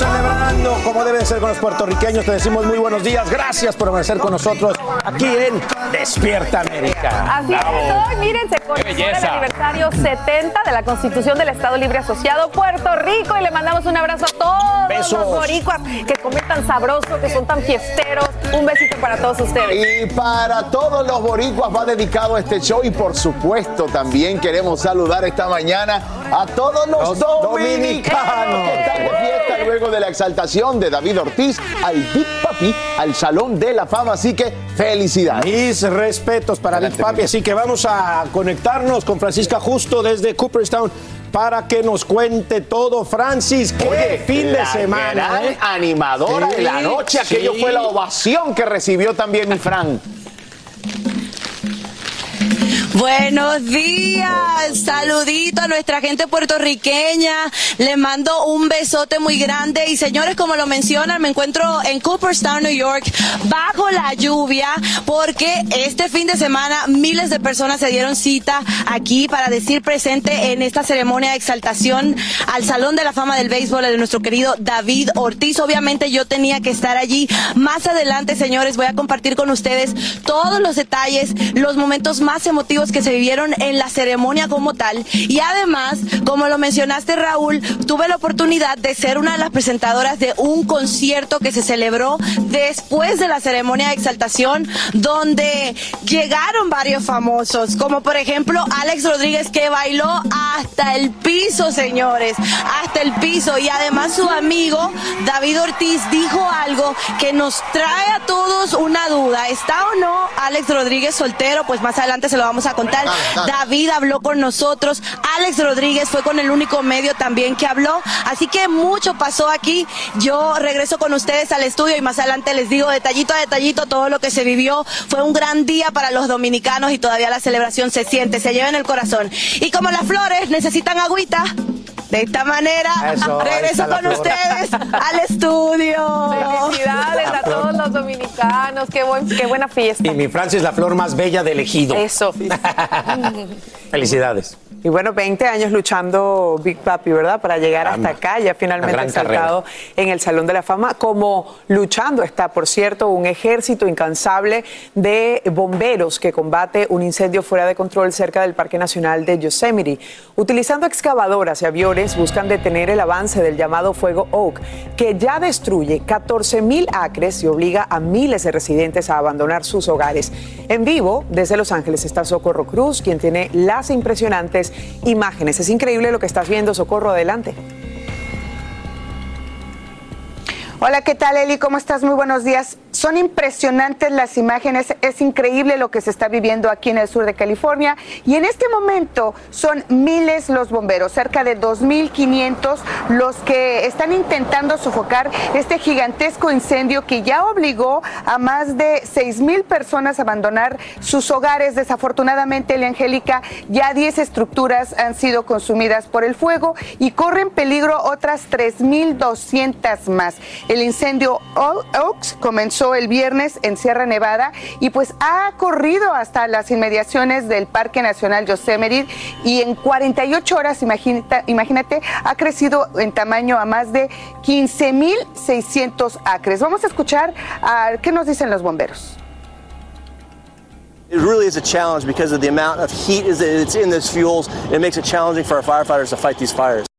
Celebrando, como debe ser con los puertorriqueños, te decimos muy buenos días. Gracias por amanecer con nosotros aquí en Despierta América. Así es, hoy miren, se conmemora el aniversario 70 de la Constitución del Estado Libre Asociado Puerto Rico y le mandamos un abrazo a todos Besos. los boricuas que comen tan sabroso, que son tan fiesteros. Un besito para todos ustedes. Y para todos los boricuas va dedicado este show y por supuesto también queremos saludar esta mañana a todos los, Los dominicanos dominicanos. que están de fiesta luego de la exaltación de David Ortiz al Big Papi al Salón de la Fama. Así que felicidades. Mis respetos para Big Adelante, Papi, Miguel. así que vamos a conectarnos con Francisca justo desde Cooperstown para que nos cuente todo. Francis, qué Oye, fin de semana. gran ¿eh? animadora Sí, de la noche. Aquello sí. fue la ovación que recibió también mi Fran. Buenos días, saludito a nuestra gente puertorriqueña, les mando un besote muy grande y señores, como lo mencionan, me encuentro en Cooperstown, New York, bajo la lluvia, porque este fin de semana miles de personas se dieron cita aquí para decir presente en esta ceremonia de exaltación al Salón de la Fama del Béisbol de nuestro querido David Ortiz. Obviamente yo tenía que estar allí. Más adelante, señores, voy a compartir con ustedes todos los detalles, los momentos más emotivos que se vivieron en la ceremonia como tal. Y además, como lo mencionaste, Raúl, tuve la oportunidad de ser una de las presentadoras de un concierto que se celebró después de la ceremonia de exaltación, donde llegaron varios famosos, como por ejemplo Alex Rodríguez, que bailó hasta el piso, señores, hasta el piso. Y además su amigo David Ortiz dijo algo que nos trae a todos una duda. ¿Está o no Alex Rodríguez soltero? Pues más adelante se lo vamos a contar. David habló con nosotros. Alex Rodríguez fue con el único medio también que habló. Así que mucho pasó aquí. Yo regreso con ustedes al estudio y más adelante les digo detallito a detallito todo lo que se vivió. Fue un gran día para los dominicanos y todavía la celebración se siente, se lleva en el corazón. Y como las flores necesitan agüita, de esta manera Eso, regreso con flor. ustedes al estudio. Felicidades a todos los dominicanos. Qué, buen, qué buena fiesta. Y mi Francis, la flor más bella del ejido. Eso. Felicidades. Y bueno, 20 años luchando Big Papi, ¿verdad? Para llegar Caramba. hasta acá, ya finalmente exaltado en el Salón de la Fama, como luchando está, por cierto, un ejército incansable de bomberos que combate un incendio fuera de control cerca del Parque Nacional de Yosemite. Utilizando excavadoras y aviones, buscan detener el avance del llamado fuego Oak, que ya destruye 14 mil acres y obliga a miles de residentes a abandonar sus hogares. En vivo, desde Los Ángeles, está Socorro Cruz, quien tiene las impresionantes imágenes. Es increíble lo que estás viendo, Socorro, adelante. Hola, ¿qué tal Eli? ¿Cómo estás? Muy buenos días. Son impresionantes las imágenes, es increíble lo que se está viviendo aquí en el sur de California y en este momento son miles los bomberos, cerca de 2.500 los que están intentando sofocar este gigantesco incendio que ya obligó a más de 6.000 personas a abandonar sus hogares. Desafortunadamente, Eli Angélica, ya 10 estructuras han sido consumidas por el fuego y corren peligro otras 3.200 más. El incendio Oaks comenzó el viernes en Sierra Nevada y pues ha corrido hasta las inmediaciones del Parque Nacional Yosemite y en 48 horas, imagínate, imagínate ha crecido en tamaño a más de 15.600 acres. Vamos a escuchar a qué nos dicen los bomberos. It really is a challenge because of the amount of heat that's in those fuels. It makes it challenging for our firefighters to fight these fires.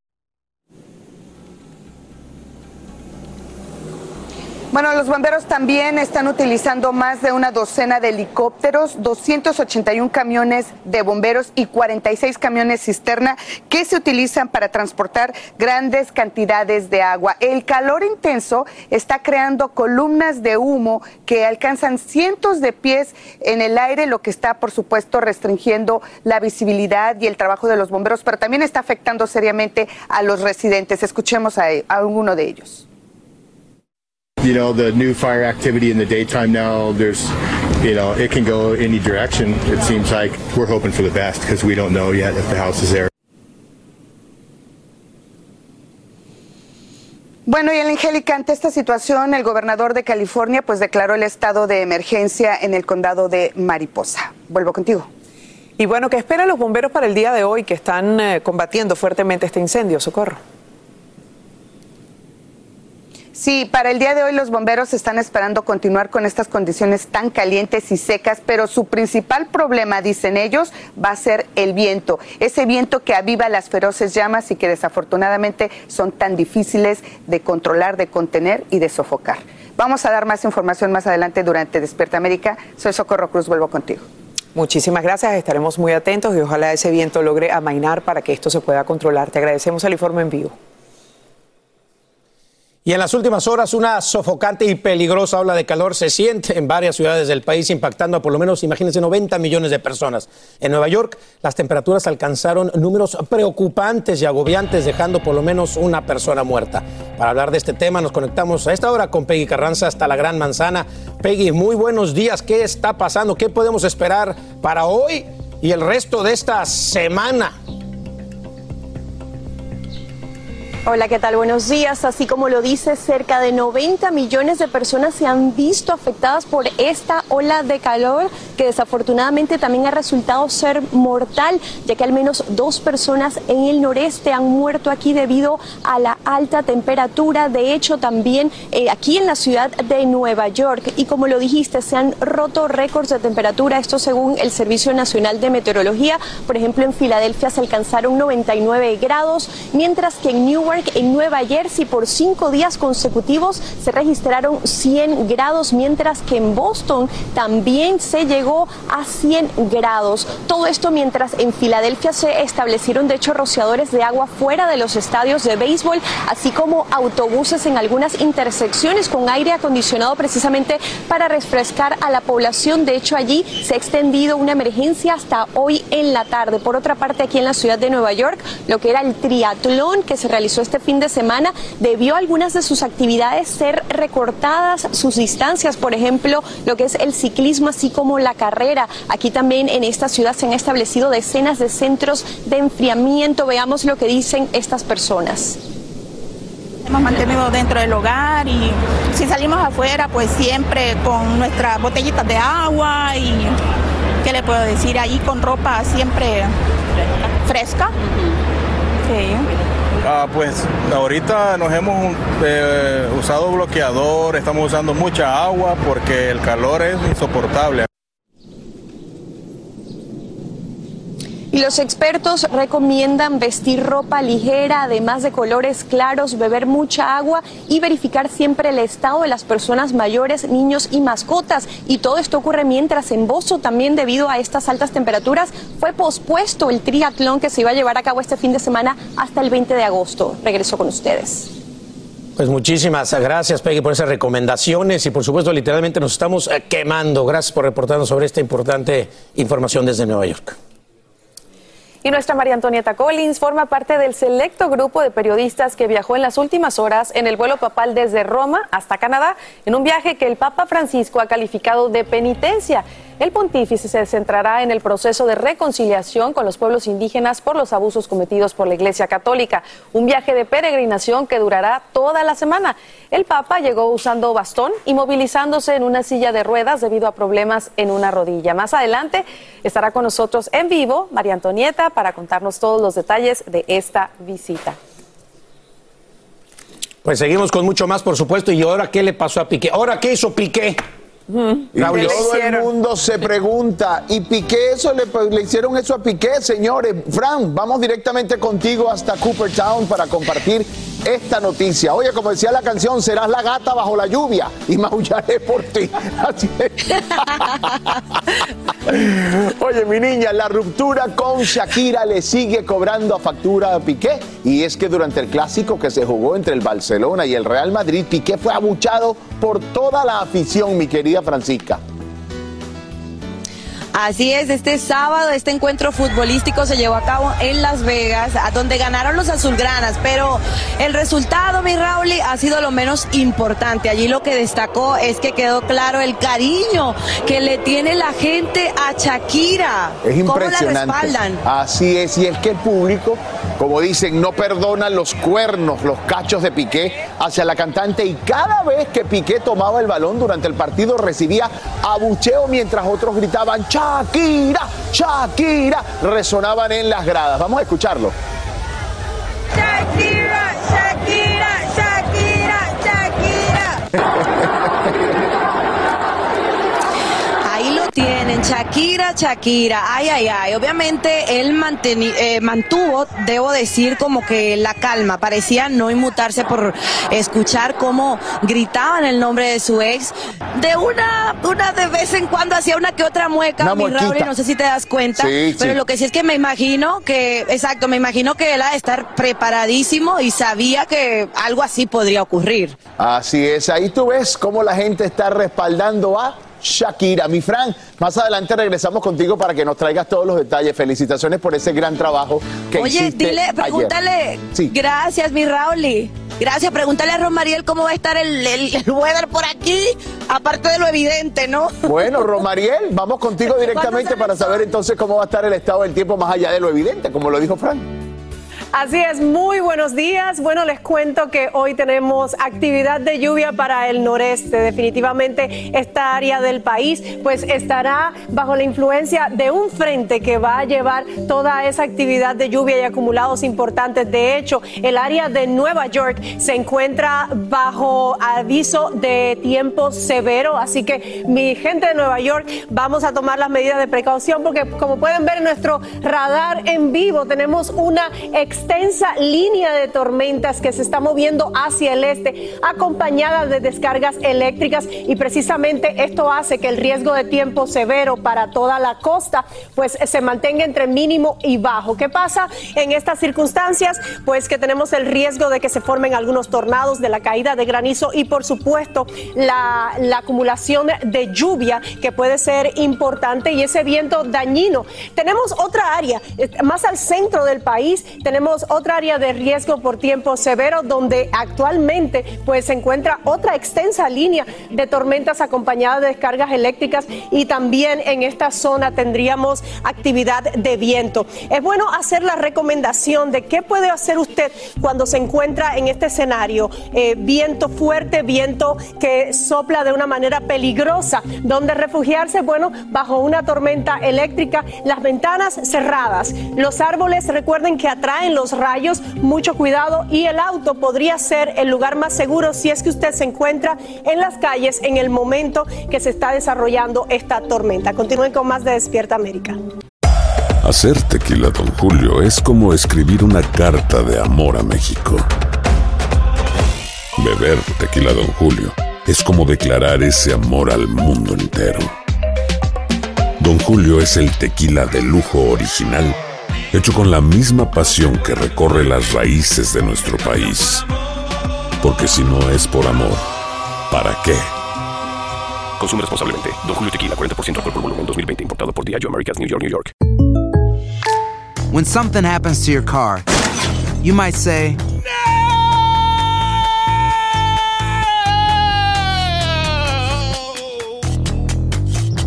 Bueno, los bomberos también están utilizando más de una docena de helicópteros, 281 camiones de bomberos y 46 camiones cisterna que se utilizan para transportar grandes cantidades de agua. El calor intenso está creando columnas de humo que alcanzan cientos de pies en el aire, lo que está, por supuesto, restringiendo la visibilidad y el trabajo de los bomberos, pero también está afectando seriamente a los residentes. Escuchemos a, a alguno de ellos. You know the new fire activity in the daytime now there's you know it can go any direction it seems like we're hoping for the best because we don't know yet if the house is there Bueno, y el Angélica, ante esta situación, el gobernador de California pues declaró el estado de emergencia en el condado de Mariposa. Vuelvo contigo. Y bueno, ¿qué esperan los bomberos para el día de hoy que están eh, combatiendo fuertemente este incendio? Socorro. Sí, para el día de hoy los bomberos están esperando continuar con estas condiciones tan calientes y secas, pero su principal problema, dicen ellos, va a ser el viento. Ese viento que aviva las feroces llamas y que desafortunadamente son tan difíciles de controlar, de contener y de sofocar. Vamos a dar más información más adelante durante Despierta América. Soy Socorro Cruz, vuelvo contigo. Muchísimas gracias, estaremos muy atentos y ojalá ese viento logre amainar para que esto se pueda controlar. Te agradecemos el informe en vivo. Y en las últimas horas una sofocante y peligrosa ola de calor se siente en varias ciudades del país, impactando a por lo menos, imagínense, 90 millones de personas. En Nueva York las temperaturas alcanzaron números preocupantes y agobiantes, dejando por lo menos una persona muerta. Para hablar de este tema nos conectamos a esta hora con Peggy Carranza hasta la Gran Manzana. Peggy, muy buenos días. ¿Qué está pasando? ¿Qué podemos esperar para hoy y el resto de esta semana? Hola, ¿qué tal? Buenos días. Así como lo dice, cerca de 90 millones de personas se han visto afectadas por esta ola de calor que desafortunadamente también ha resultado ser mortal, ya que al menos dos personas en el noreste han muerto aquí debido a la alta temperatura. De hecho, también eh, aquí en la ciudad de Nueva York. Y como lo dijiste, se han roto récords de temperatura, esto según el Servicio Nacional de Meteorología. Por ejemplo, en Filadelfia se alcanzaron 99 grados, mientras que en Newark en Nueva Jersey, por cinco días consecutivos se registraron 100 grados, mientras que en Boston también se llegó a 100 grados. Todo esto mientras en Filadelfia se establecieron, de hecho, rociadores de agua fuera de los estadios de béisbol, así como autobuses en algunas intersecciones con aire acondicionado precisamente para refrescar a la población. De hecho, allí se ha extendido una emergencia hasta hoy en la tarde. Por otra parte, aquí en la ciudad de Nueva York, lo que era el triatlón que se realizó este fin de semana debió algunas de sus actividades ser recortadas, sus distancias, por ejemplo, lo que es el ciclismo, así como la carrera. Aquí también en esta ciudad se han establecido decenas de centros de enfriamiento. Veamos lo que dicen estas personas. Hemos mantenido dentro del hogar y si salimos afuera, pues siempre con nuestras botellitas de agua y, ¿qué le puedo decir? Ahí con ropa siempre fresca. Sí. Ah, pues ahorita nos hemos eh, usado bloqueador, estamos usando mucha agua porque el calor es insoportable. Y los expertos recomiendan vestir ropa ligera, además de colores claros, beber mucha agua y verificar siempre el estado de las personas mayores, niños y mascotas. Y todo esto ocurre mientras en Bozo también debido a estas altas temperaturas fue pospuesto el triatlón que se iba a llevar a cabo este fin de semana hasta el 20 de agosto. Regreso con ustedes. Pues muchísimas gracias, Peggy, por esas recomendaciones y por supuesto, literalmente nos estamos eh, quemando. Gracias por reportarnos sobre esta importante información desde Nueva York. Y nuestra María Antonieta Collins forma parte del selecto grupo de periodistas que viajó en las últimas horas en el vuelo papal desde Roma hasta Canadá, en un viaje que el Papa Francisco ha calificado de penitencia. El pontífice se centrará en el proceso de reconciliación con los pueblos indígenas por los abusos cometidos por la Iglesia Católica, un viaje de peregrinación que durará toda la semana. El Papa llegó usando bastón y movilizándose en una silla de ruedas debido a problemas en una rodilla. Más adelante estará con nosotros en vivo María Antonieta para contarnos todos los detalles de esta visita. Pues seguimos con mucho más, por supuesto. ¿Y ahora qué le pasó a Piqué? ¿Ahora qué hizo Piqué? Y todo el mundo se pregunta, ¿y Piqué eso le, le hicieron eso a Piqué, señores? Fran, vamos directamente contigo hasta Coopertown para compartir esta noticia. Oye, como decía la canción, serás la gata bajo la lluvia y maullaré por ti. Así es. Oye, mi niña, la ruptura con Shakira le sigue cobrando a factura a Piqué. Y es que durante el clásico que se jugó entre el Barcelona y el Real Madrid, Piqué fue abuchado por toda la afición, mi querida Francisca. Así es, este sábado este encuentro futbolístico se llevó a cabo en Las Vegas, a donde ganaron los azulgranas, pero el resultado, mi Raúl, ha sido lo menos importante. Allí lo que destacó es que quedó claro el cariño que le tiene la gente a Shakira. Es ¿Cómo la impresionante. respaldan? Así es, y es que el público, como dicen, no perdona los cuernos, los cachos de Piqué hacia la cantante y cada vez que Piqué tomaba el balón durante el partido recibía abucheo mientras otros gritaban Shakira, Shakira, resonaban en las gradas. Vamos a escucharlo. Shakira, Shakira, ay, ay, ay. Obviamente él eh, mantuvo, debo decir, como que la calma, parecía no inmutarse por escuchar cómo gritaban el nombre de su ex. De una, una de vez en cuando hacía una que otra mueca, mi Raúl, y no sé si te das cuenta, Sí, pero sí. lo que sí es que me imagino que, exacto, me imagino que él ha de estar preparadísimo y sabía que algo así podría ocurrir. Así es, ahí tú ves cómo la gente está respaldando a Shakira. Mi Fran, más adelante regresamos contigo para que nos traigas todos los detalles. Felicitaciones por ese gran trabajo que Oye, hiciste dile, ayer. pregúntale. Sí. Gracias, mi Rauli. Gracias, pregúntale a Romariel cómo va a estar el, el, el weather por aquí, aparte de lo evidente, ¿no? Bueno, Romariel, vamos contigo directamente para saber entonces cómo va a estar el estado del tiempo más allá de lo evidente, como lo dijo Fran. Así es, muy buenos días. Bueno, les cuento que hoy tenemos actividad de lluvia para el noreste. Definitivamente esta área del país pues estará bajo la influencia de un frente que va a llevar toda esa actividad de lluvia y acumulados importantes. De hecho, el área de Nueva York se encuentra bajo aviso de tiempo severo, así que mi gente de Nueva York vamos a tomar las medidas de precaución porque como pueden ver en nuestro radar en vivo tenemos una extensa línea de tormentas que se está moviendo hacia el este, acompañada de descargas eléctricas y precisamente esto hace que el riesgo de tiempo severo para toda la costa pues se mantenga entre mínimo y bajo. ¿Qué pasa en estas circunstancias? Pues que tenemos el riesgo de que se formen algunos tornados, de la caída de granizo y por supuesto la, la acumulación de lluvia que puede ser importante y ese viento dañino. Tenemos otra área, eh, más al centro del país, tenemos otra área de riesgo por tiempo severo donde actualmente pues se encuentra otra extensa línea de tormentas acompañadas de descargas eléctricas y también en esta zona tendríamos actividad de viento. Es bueno hacer la recomendación de qué puede hacer usted cuando se encuentra en este escenario. Eh, viento fuerte, viento que sopla de una manera peligrosa, donde refugiarse, bueno, bajo una tormenta eléctrica, las ventanas cerradas, los árboles, recuerden que atraen los rayos, mucho cuidado y el auto podría ser el lugar más seguro si es que usted se encuentra en las calles en el momento que se está desarrollando esta tormenta. Continúen con más de Despierta América. Hacer tequila, Don Julio, es como escribir una carta de amor a México. Beber tequila, Don Julio, es como declarar ese amor al mundo entero. Don Julio es el tequila de lujo original, hecho con la misma pasión que recorre las raíces de nuestro país. Porque si no es por amor, ¿para qué? Consume responsablemente. Don Julio Tequila, 40% alcohol por volumen, 2020. Importado por Diageo Americas, New York, New York. When something happens to your car, you might say,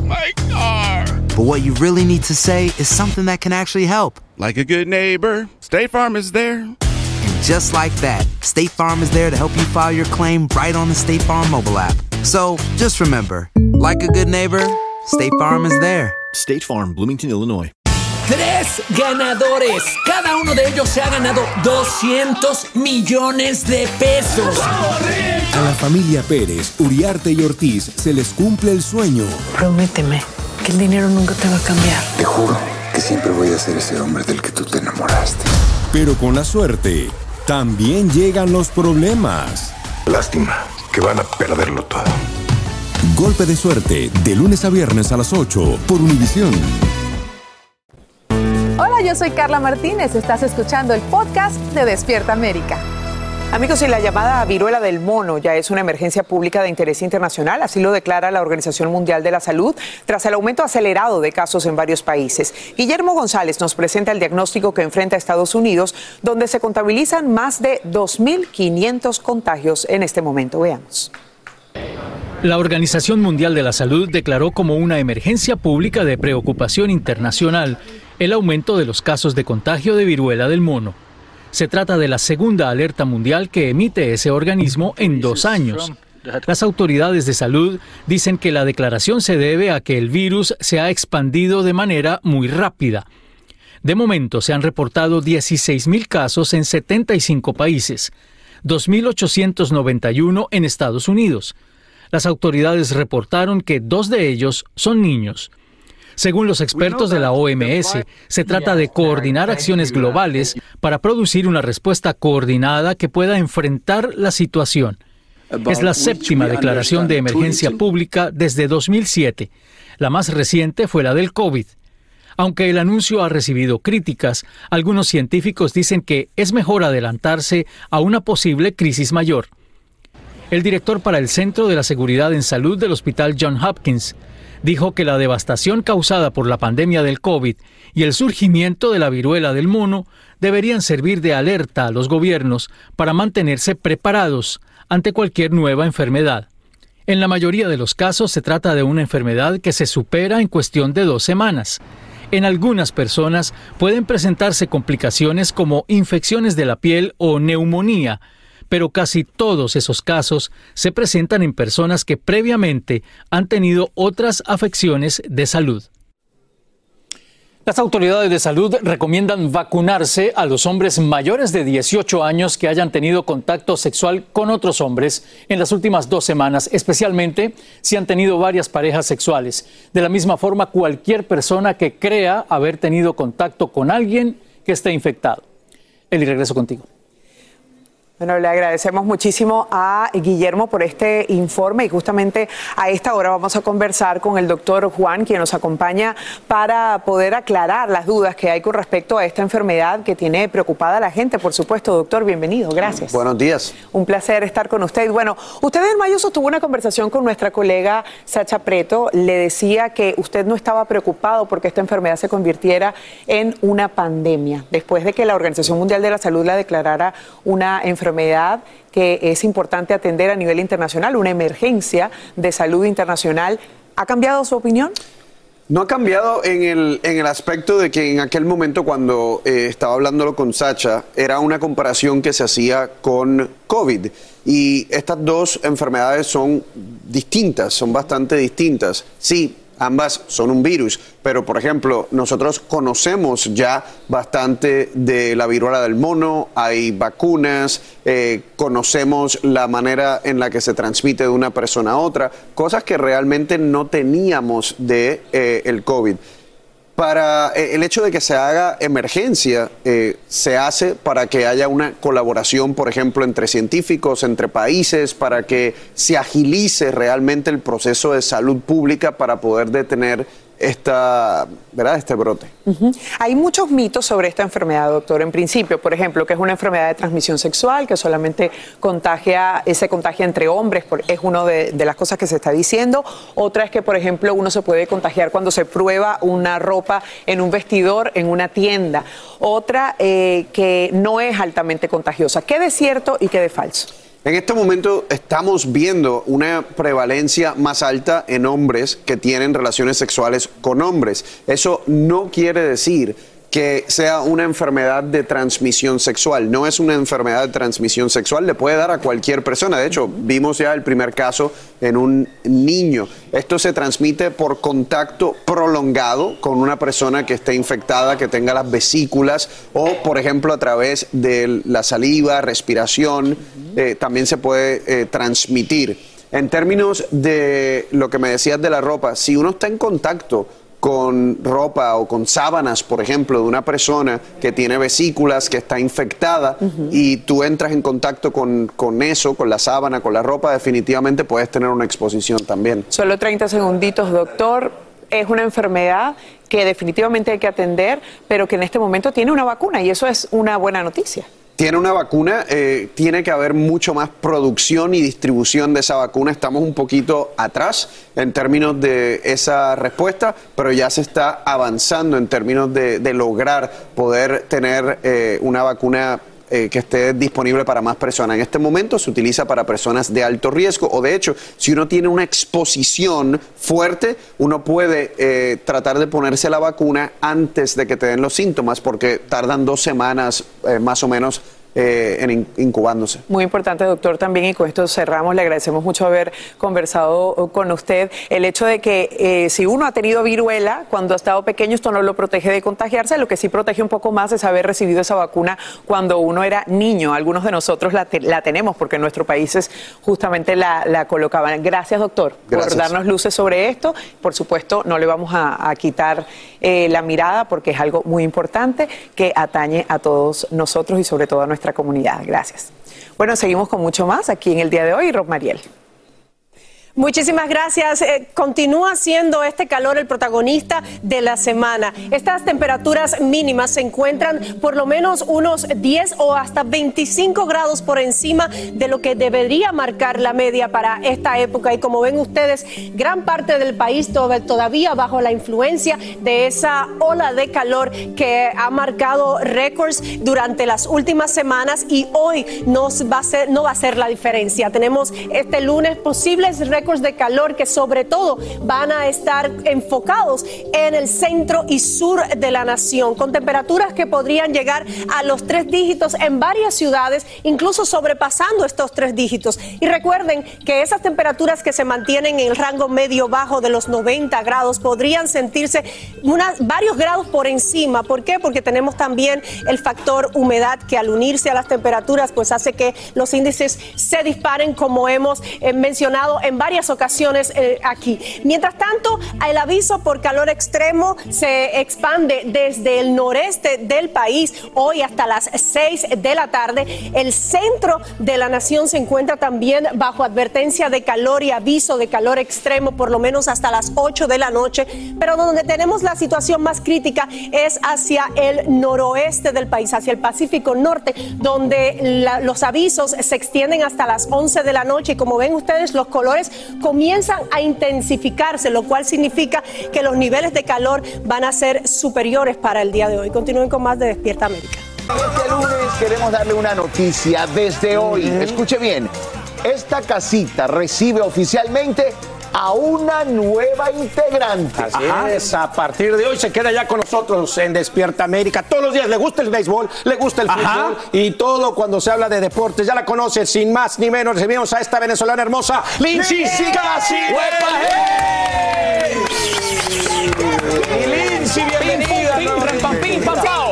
My car. but what you really need to say is something that can actually help. Like a good neighbor, State Farm is there. And just like that, State Farm is there to help you file your claim right on the State Farm mobile app. So just remember, like a good neighbor, State Farm is there. State Farm, Bloomington, Illinois. Tres ganadores. Cada uno de ellos se ha ganado 200 millones de pesos. A la familia Pérez, Uriarte y Ortiz se les cumple el sueño. Prométeme que el dinero nunca te va a cambiar. Te juro que siempre voy a ser ese hombre del que tú te enamoraste. Pero con la suerte, también llegan los problemas. Lástima que van a perderlo todo. Golpe de suerte, de lunes a viernes a las 8 por Univisión. Hola, yo soy Carla Martínez. Estás escuchando el podcast de Despierta América. Amigos, y la llamada viruela del mono ya es una emergencia pública de interés internacional, así lo declara la Organización Mundial de la Salud, tras el aumento acelerado de casos en varios países. Guillermo González nos presenta el diagnóstico que enfrenta Estados Unidos, donde se contabilizan más de 2.500 contagios en este momento. Veamos. La Organización Mundial de la Salud declaró como una emergencia pública de preocupación internacional el aumento de los casos de contagio de viruela del mono. Se trata de la segunda alerta mundial que emite ese organismo en dos años. Las autoridades de salud dicen que la declaración se debe a que el virus se ha expandido de manera muy rápida. De momento se han reportado 16.000 casos en 75 países, 2.891 en Estados Unidos. Las autoridades reportaron que dos de ellos son niños. Según los expertos de la OMS, se trata de coordinar acciones globales para producir una respuesta coordinada que pueda enfrentar la situación. Es la séptima declaración de emergencia pública desde 2007. La más reciente fue la del COVID. Aunque el anuncio ha recibido críticas, algunos científicos dicen que es mejor adelantarse a una posible crisis mayor. El director para el Centro de la Seguridad en Salud del Hospital John Hopkins dijo que la devastación causada por la pandemia del COVID y el surgimiento de la viruela del mono deberían servir de alerta a los gobiernos para mantenerse preparados ante cualquier nueva enfermedad. En la mayoría de los casos se trata de una enfermedad que se supera en cuestión de dos semanas. En algunas personas pueden presentarse complicaciones como infecciones de la piel o neumonía, pero casi todos esos casos se presentan en personas que previamente han tenido otras afecciones de salud. Las autoridades de salud recomiendan vacunarse a los hombres mayores de 18 años que hayan tenido contacto sexual con otros hombres en las últimas dos semanas, especialmente si han tenido varias parejas sexuales. De la misma forma, cualquier persona que crea haber tenido contacto con alguien que esté infectado. Eli, regreso contigo. Bueno, le agradecemos muchísimo a Guillermo por este informe y justamente a esta hora vamos a conversar con el doctor Juan, quien nos acompaña para poder aclarar las dudas que hay con respecto a esta enfermedad que tiene preocupada a la gente. Por supuesto, doctor, bienvenido. Gracias. Buenos días. Un placer estar con usted. Bueno, usted en mayo sostuvo una conversación con nuestra colega Sacha Preto. Le decía que usted no estaba preocupado porque esta enfermedad se convirtiera en una pandemia, después de que la Organización Mundial de la Salud la declarara una enfermedad que es importante atender a nivel internacional, una emergencia de salud internacional. ¿Ha cambiado su opinión? No ha cambiado en el, en el aspecto de que en aquel momento cuando eh, estaba hablándolo con Sacha, era una comparación que se hacía con COVID. Y estas dos enfermedades son distintas, son bastante distintas. Sí, ambas son un virus, pero por ejemplo, nosotros conocemos ya bastante de la viruela del mono, hay vacunas, eh, conocemos la manera en la que se transmite de una persona a otra, cosas que realmente no teníamos de eh, el COVID. Para eh, el hecho de que se haga emergencia, eh, se hace para que haya una colaboración, por ejemplo, entre científicos, entre países, para que se agilice realmente el proceso de salud pública para poder detener esta, ¿verdad? este brote. Hay muchos mitos sobre esta enfermedad, doctor. En principio, por ejemplo, que es una enfermedad de transmisión sexual, que solamente contagia, se contagia entre hombres, es una de, de las cosas que se está diciendo. Otra es que, por ejemplo, uno se puede contagiar cuando se prueba una ropa en un vestidor, en una tienda. Otra eh, que no es altamente contagiosa. ¿Qué de cierto y qué de falso? En este momento estamos viendo una prevalencia más alta en hombres que tienen relaciones sexuales con hombres. Eso no quiere decir que sea una enfermedad de transmisión sexual. No es una enfermedad de transmisión sexual, le puede dar a cualquier persona. De hecho, vimos ya el primer caso en un niño. Esto se transmite por contacto prolongado con una persona que esté infectada, que tenga las vesículas o, por ejemplo, a través de la saliva, respiración, eh, también se puede eh, transmitir. En términos de lo que me decías de la ropa, si uno está en contacto con ropa o con sábanas, por ejemplo, de una persona que tiene vesículas, que está infectada, y tú entras en contacto con, con eso, con la sábana, con la ropa, definitivamente puedes tener una exposición también. Solo 30 segunditos, doctor. Es una enfermedad que definitivamente hay que atender, pero que en este momento tiene una vacuna y eso es una buena noticia. Tiene una vacuna, eh, tiene que haber mucho más producción y distribución de esa vacuna. Estamos un poquito atrás en términos de esa respuesta, pero ya se está avanzando en términos de, lograr poder tener eh, una vacuna eh, que esté disponible para más personas. En este momento se utiliza para personas de alto riesgo o de hecho, si uno tiene una exposición fuerte, uno puede eh, tratar de ponerse la vacuna antes de que te den los síntomas porque tardan dos semanas eh, más o menos eh, en in- incubándose. Muy importante, doctor, también, y con esto cerramos. Le agradecemos mucho haber conversado con usted. El hecho de que eh, si uno ha tenido viruela cuando ha estado pequeño, esto no lo protege de contagiarse. Lo que sí protege un poco más es haber recibido esa vacuna cuando uno era niño. Algunos de nosotros la, te- la tenemos porque en nuestros países justamente la, la colocaban. Gracias, doctor, Gracias. por darnos luces sobre esto. Por supuesto, no le vamos a, a quitar eh, la mirada porque es algo muy importante que atañe a todos nosotros y sobre todo a nuestra comunidad. Gracias. Bueno, seguimos con mucho más aquí en el día de hoy. Rob Mariel. Muchísimas gracias. Eh, continúa siendo este calor el protagonista de la semana. Estas temperaturas mínimas se encuentran por lo menos unos 10 o hasta 25 grados por encima de lo que debería marcar la media para esta época. Y como ven ustedes, gran parte del país to- todavía bajo la influencia de esa ola de calor que ha marcado récords durante las últimas semanas y hoy no va a ser la diferencia. Tenemos este lunes posibles récords de calor que sobre todo van a estar enfocados en el centro y sur de la nación, con temperaturas que podrían llegar a los tres dígitos en varias ciudades, incluso sobrepasando estos tres dígitos. Y recuerden que esas temperaturas que se mantienen en el rango medio bajo de los 90 grados podrían sentirse unas- varios grados por encima. ¿Por qué? Porque tenemos también el factor humedad que al unirse a las temperaturas pues hace que los índices se disparen como hemos eh, mencionado en varias ocasiones eh, aquí. Mientras tanto, el aviso por calor extremo se expande desde el noreste del país hoy hasta las 6 de la tarde. El centro de la nación se encuentra también bajo advertencia de calor y aviso de calor extremo por lo menos hasta las 8 de la noche, pero donde tenemos la situación más crítica es hacia el noroeste del país, hacia el Pacífico Norte, donde la- los avisos se extienden hasta las 11 de la noche y como ven ustedes los colores comienzan a intensificarse, lo cual significa que los niveles de calor van a ser superiores para el día de hoy. Continúen con más de Despierta América. Este lunes queremos darle una noticia desde hoy. Escuche bien, esta casita recibe oficialmente a una nueva integrante. Así es, a partir de hoy se queda ya con nosotros en Despierta América. Todos los días le gusta el béisbol, le gusta el Ajá. fútbol y todo cuando se habla de deportes. Ya la conoce, sin más ni menos. Recibimos a esta venezolana hermosa, Lindsay Casi. Y Lindsay, bienvenida. Pim, pum, pim, ram, pam, pim, pam,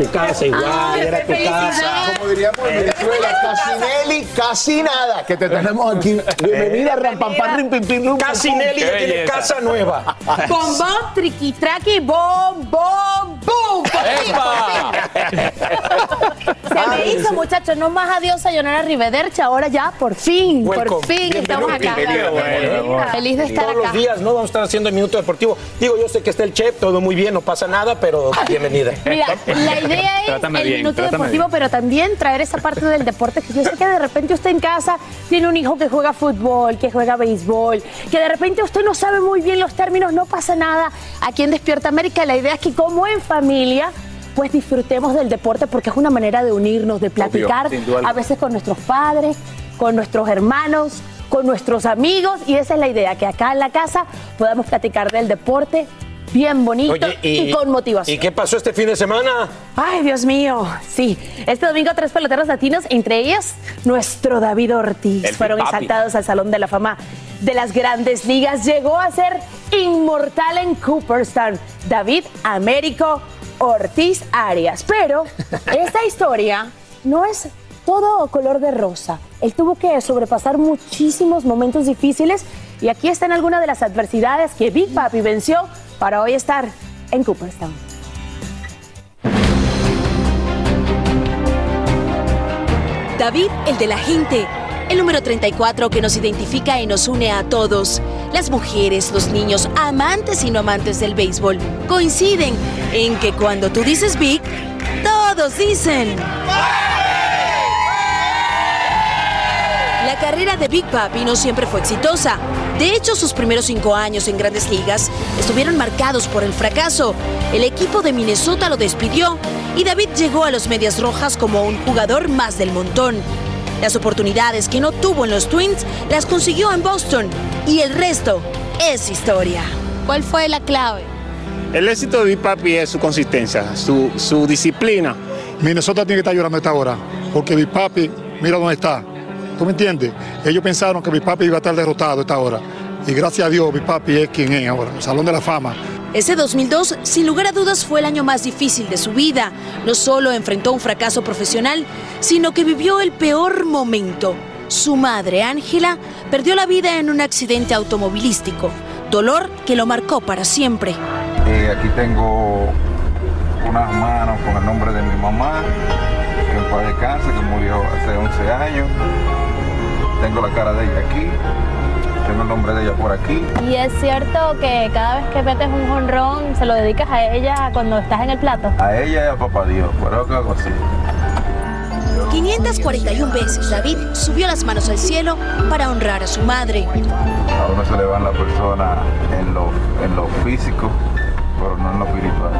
tu casa igual, era tu casa. Como diríamos en Venezuela, casi Nelly, casi nada, que te tenemos aquí. Bienvenida, Rampampam, rim, pim, pim, rum, Casi pum, pum. Nelly ya tiene casa nueva. Bombón, triqui, traqui, bom, bom, fin. Se me hizo, muchachos, no más adiós Sayonara Rivedercha, ahora ya, por fin, por fin estamos acá. Feliz de estar Todos acá. los días, ¿no? Vamos a estar haciendo el Minuto Deportivo. Digo, yo sé que está el chef, todo muy bien, no pasa nada, pero bienvenida. Mira, la idea es el bien, minuto deportivo, bien. pero también traer esa parte del deporte que yo sé que de repente usted en casa tiene un hijo que juega fútbol, que juega béisbol, que de repente usted no sabe muy bien los términos, no pasa nada. Aquí en Despierta América la idea es que como en familia pues disfrutemos del deporte porque es una manera de unirnos, de platicar a veces con nuestros padres, con nuestros hermanos, con nuestros amigos y esa es la idea, que acá en la casa podamos platicar del deporte bien bonito Oye, y, con motivación. ¿Y qué pasó este fin de semana? Ay, Dios mío, sí. Este domingo tres peloteros latinos, entre ellas nuestro David Ortiz, El fueron Papi. exaltados al Salón de la Fama de las Grandes Ligas. Llegó a ser inmortal en Cooperstown. David Américo Ortiz Arias. Pero esta historia no es todo color de rosa. Él tuvo que sobrepasar muchísimos momentos difíciles y aquí están algunas de las adversidades que Big Papi venció para hoy estar en Cooperstown. David, el de la gente. El número 34 que nos identifica y nos une a todos. Las mujeres, los niños, amantes y no amantes del béisbol, coinciden en que cuando tú dices Big, todos dicen. Carrera de Big Papi no siempre fue exitosa. De hecho, sus primeros cinco años en grandes ligas estuvieron marcados por el fracaso. El equipo de Minnesota lo despidió y David llegó a los Medias Rojas como un jugador más del montón. Las oportunidades que no tuvo en los Twins las consiguió en Boston y el resto es historia. ¿Cuál fue la clave? El éxito de Big Papi es su consistencia, su, su disciplina. Minnesota tiene que estar llorando a esta hora, porque Big Papi, mira dónde está. ¿Tú me entiendes? Ellos pensaron que Big Papi iba a estar derrotado a esta hora. Y gracias a Dios, Big Papi es quien es ahora, el Salón de la Fama. Ese 2002, sin lugar a dudas, fue el año más difícil de su vida. No solo enfrentó un fracaso profesional, sino que vivió el peor momento. Su madre, Ángela, perdió la vida en un accidente automovilístico, dolor que lo marcó para siempre. Eh, aquí tengo unas manos con el nombre de mi mamá, que en paz descanse, que murió hace 11 años. Tengo la cara de ella aquí, tengo el nombre de ella por aquí. Y es cierto que cada vez que metes un jonrón se lo dedicas a ella cuando estás en el plato. A ella y a papá Dios, pero que hago así. 541 veces David subió las manos al cielo para honrar a su madre. A uno se le van la persona en lo, en lo físico, pero no en lo espiritual.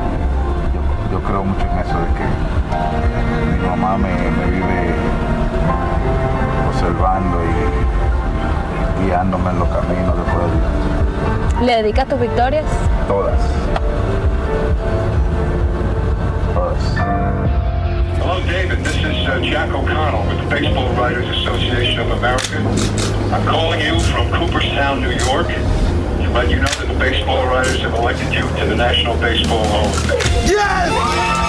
Yo, yo creo mucho en eso de que mi mamá me, me vive observando y guiándome en los caminos de pueblo. ¿Le dedicas tus victorias? Todas. Todas. Hello, David. This is uh, Jack O'Connell with the Baseball Writers Association of America. I'm calling you from Cooperstown, New York, to let you know that the baseball writers have elected you to the National Baseball Hall of Fame.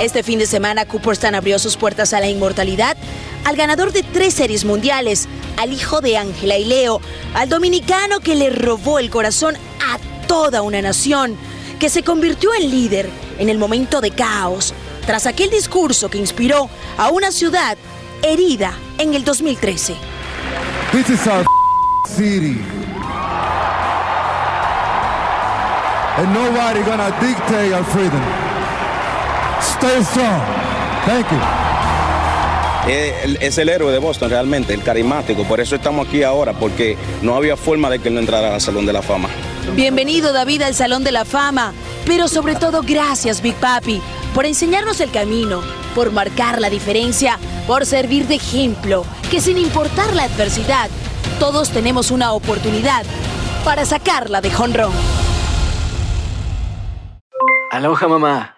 Este fin de semana, Cooperstown abrió sus puertas a la inmortalidad al ganador de tres series mundiales, al hijo de Ángela y Leo, al dominicano que le robó el corazón a toda una nación, que se convirtió en líder en el momento de caos, tras aquel discurso que inspiró a una ciudad herida en el 2013. This is our city. And nobody gonna dictate our freedom. Stay strong. Thank you. Eh, Es el héroe de Boston realmente, el carismático. Por eso estamos aquí ahora, porque no había forma de que él no entrara al Salón de la Fama. Bienvenido David al Salón de la Fama, pero sobre todo gracias Big Papi por enseñarnos el camino, por marcar la diferencia, por servir de ejemplo, que sin importar la adversidad, todos tenemos una oportunidad para sacarla de jonrón. Aloha mamá.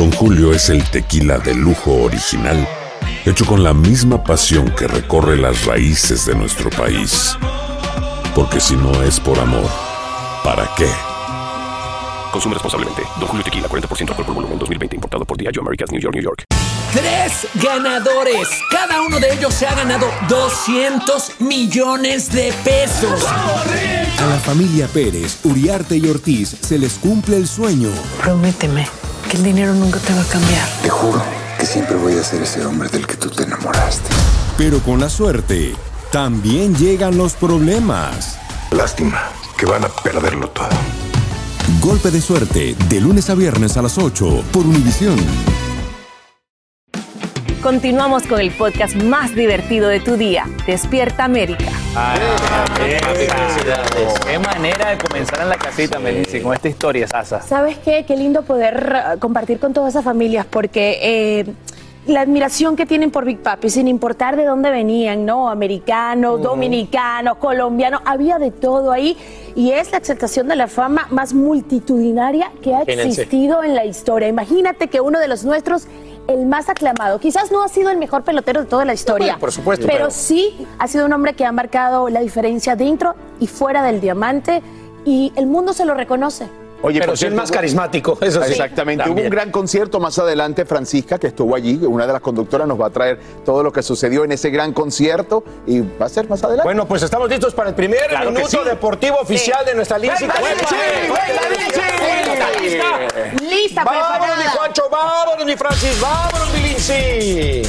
Don Julio es el tequila de lujo original, hecho con la misma pasión que recorre las raíces de nuestro país. Porque si no es por amor, ¿para qué? Consume responsablemente. Don Julio Tequila, 40% alcohol por volumen, 2020. Importado por Diageo Americas, New York, New York. Tres ganadores. Cada uno de ellos se ha ganado 200 millones de pesos. A la familia Pérez, Uriarte y Ortiz se les cumple el sueño. Prométeme que el dinero nunca te va a cambiar. Te juro que siempre voy a ser ese hombre del que tú te enamoraste. Pero con la suerte, también llegan los problemas. Lástima que van a perderlo todo. Golpe de suerte, de lunes a viernes a las 8 por Univisión. Continuamos con el podcast más divertido de tu día, Despierta América. Qué manera de comenzar en la casita, Melissa, con esta historia, Sasa. ¿Sabes qué? Qué lindo poder eh, compartir con todas esas familias porque eh, la admiración que tienen por Big Papi, sin importar de dónde venían, ¿no? Americanos, dominicanos, colombianos, había de todo ahí y es la exaltación de la fama más multitudinaria que ha Imagínense. existido en la historia. Imagínate que uno de los nuestros, el más aclamado, quizás no ha sido el mejor pelotero de toda la historia, por supuesto, pero, pero- sí ha sido un hombre que ha marcado la diferencia dentro y fuera del diamante y el mundo se lo reconoce. Oye, Pero sí cierto, más carismático, eso sí. Exactamente. Hubo un gran concierto más adelante, Francisca, que estuvo allí, una de las conductoras nos va a traer todo lo que sucedió en ese gran concierto y va a ser más adelante. Bueno, pues estamos listos para el primer Claro minuto sí. deportivo oficial de nuestra Lindsay. ¡Venga, Lindsay! ¡Venga, Lindsay! Lista, Vámonos, mi. Juancho, vámonos, mi Francis, vámonos, mi Lindsay.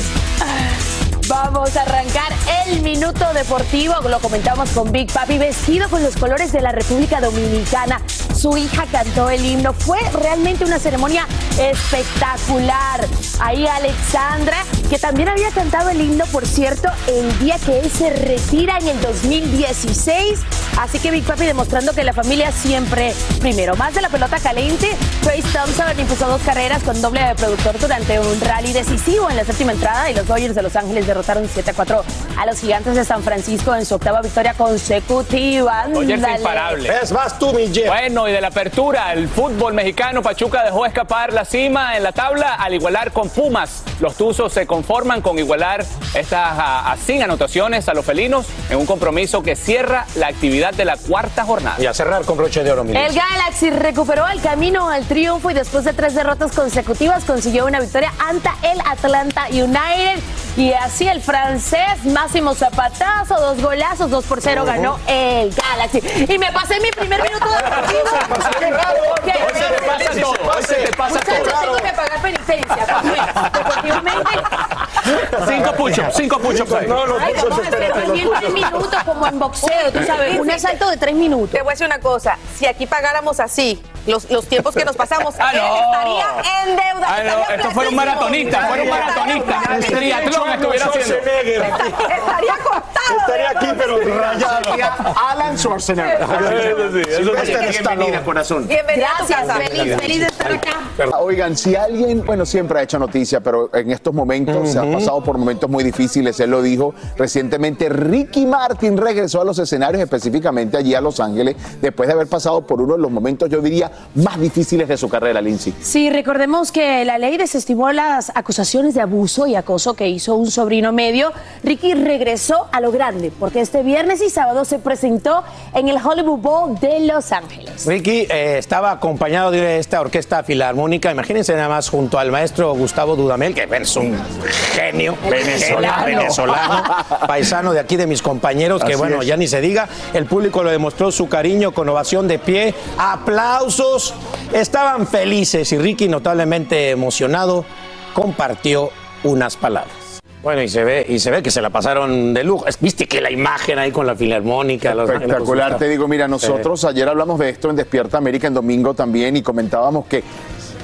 Vamos a arrancar el minuto deportivo, lo comentamos con Big Papi, vestido con los colores de la República Dominicana. Su hija cantó el himno. Fue realmente una ceremonia espectacular. Ahí Alexandra, que también había cantado el himno, por cierto, el día que él se retira en el 2016. Así que Big Papi demostrando que la familia siempre primero. Más de la pelota caliente, Trace Thompson impulsó dos carreras con doble de productor durante un rally decisivo en la séptima entrada y los Dodgers de Los Ángeles derrotaron 7 a 4 a los Gigantes de San Francisco en su octava victoria consecutiva. Ándale. imparable. Es más tú, mi. Bueno, y de la apertura, el fútbol mexicano, Pachuca dejó escapar la cima en la tabla al igualar con Pumas. Los Tuzos se conforman con igualar estas a, a sin anotaciones a los felinos en un compromiso que cierra la actividad de la cuarta jornada. Y a cerrar con broche de oro, mi El. Galaxy recuperó el camino al triunfo y después de tres derrotas consecutivas consiguió una victoria ante el Atlanta United. Y así el francés Máximo Zapatazo, dos golazos, dos por cero ganó el Galaxy. Y me pasé mi primer minuto deportivo. ¿Qué? Hoy se te pasa todo, hoy se te pasa Muchachos, todo. tengo que pagar penitencia. pues, Deportivamente. Cinco push-ups, cinco ahí. No, los Ay, puchos vamos a hacer espérate, los también tres puchos. minutos como en boxeo, tú sabes, un asalto de tres minutos. Te voy a decir una cosa, si aquí pagáramos así los, los tiempos que nos pasamos, Ah, no. estaría en deuda. Ah, no, estos fueron maratonistas, fueron maratonistas. Triatlón estuviera haciendo. Estaría contado. Estaría aquí, pero rayado. Alan Schwarzenegger. Bienvenida, corazón. Bienvenida a tu Gracias, casa. feliz, feliz de estar acá. Oigan, si alguien, bueno, siempre ha hecho noticia, pero en estos momentos se ha pasado por momentos muy difíciles, él lo dijo recientemente, Ricky Martin regresó a los escenarios, específicamente allí a Los Ángeles, después de haber pasado por uno de los momentos, yo diría, más difíciles de su carrera, Lindsay. Sí, recordemos que la ley desestimó las acusaciones de abuso y acoso que hizo un sobrino medio. Ricky regresó a lo grande porque este viernes y sábado se presentó en el Hollywood Bowl de Los Ángeles. Ricky eh, estaba acompañado de esta orquesta filarmónica, imagínense nada más junto al maestro Gustavo Dudamel, que es un genio Venezolano. venezolano, paisano de aquí de mis compañeros, que bueno, es. ya ni se diga, el público le demostró su cariño con ovación de pie, aplausos, estaban felices y Ricky notablemente emocionado compartió unas palabras. Bueno, y se ve, y se ve que se la pasaron de lujo. Viste que la imagen ahí con la filarmónica. los- Espectacular, los- te digo, mira, nosotros ayer hablamos de esto en Despierta América en domingo también y comentábamos que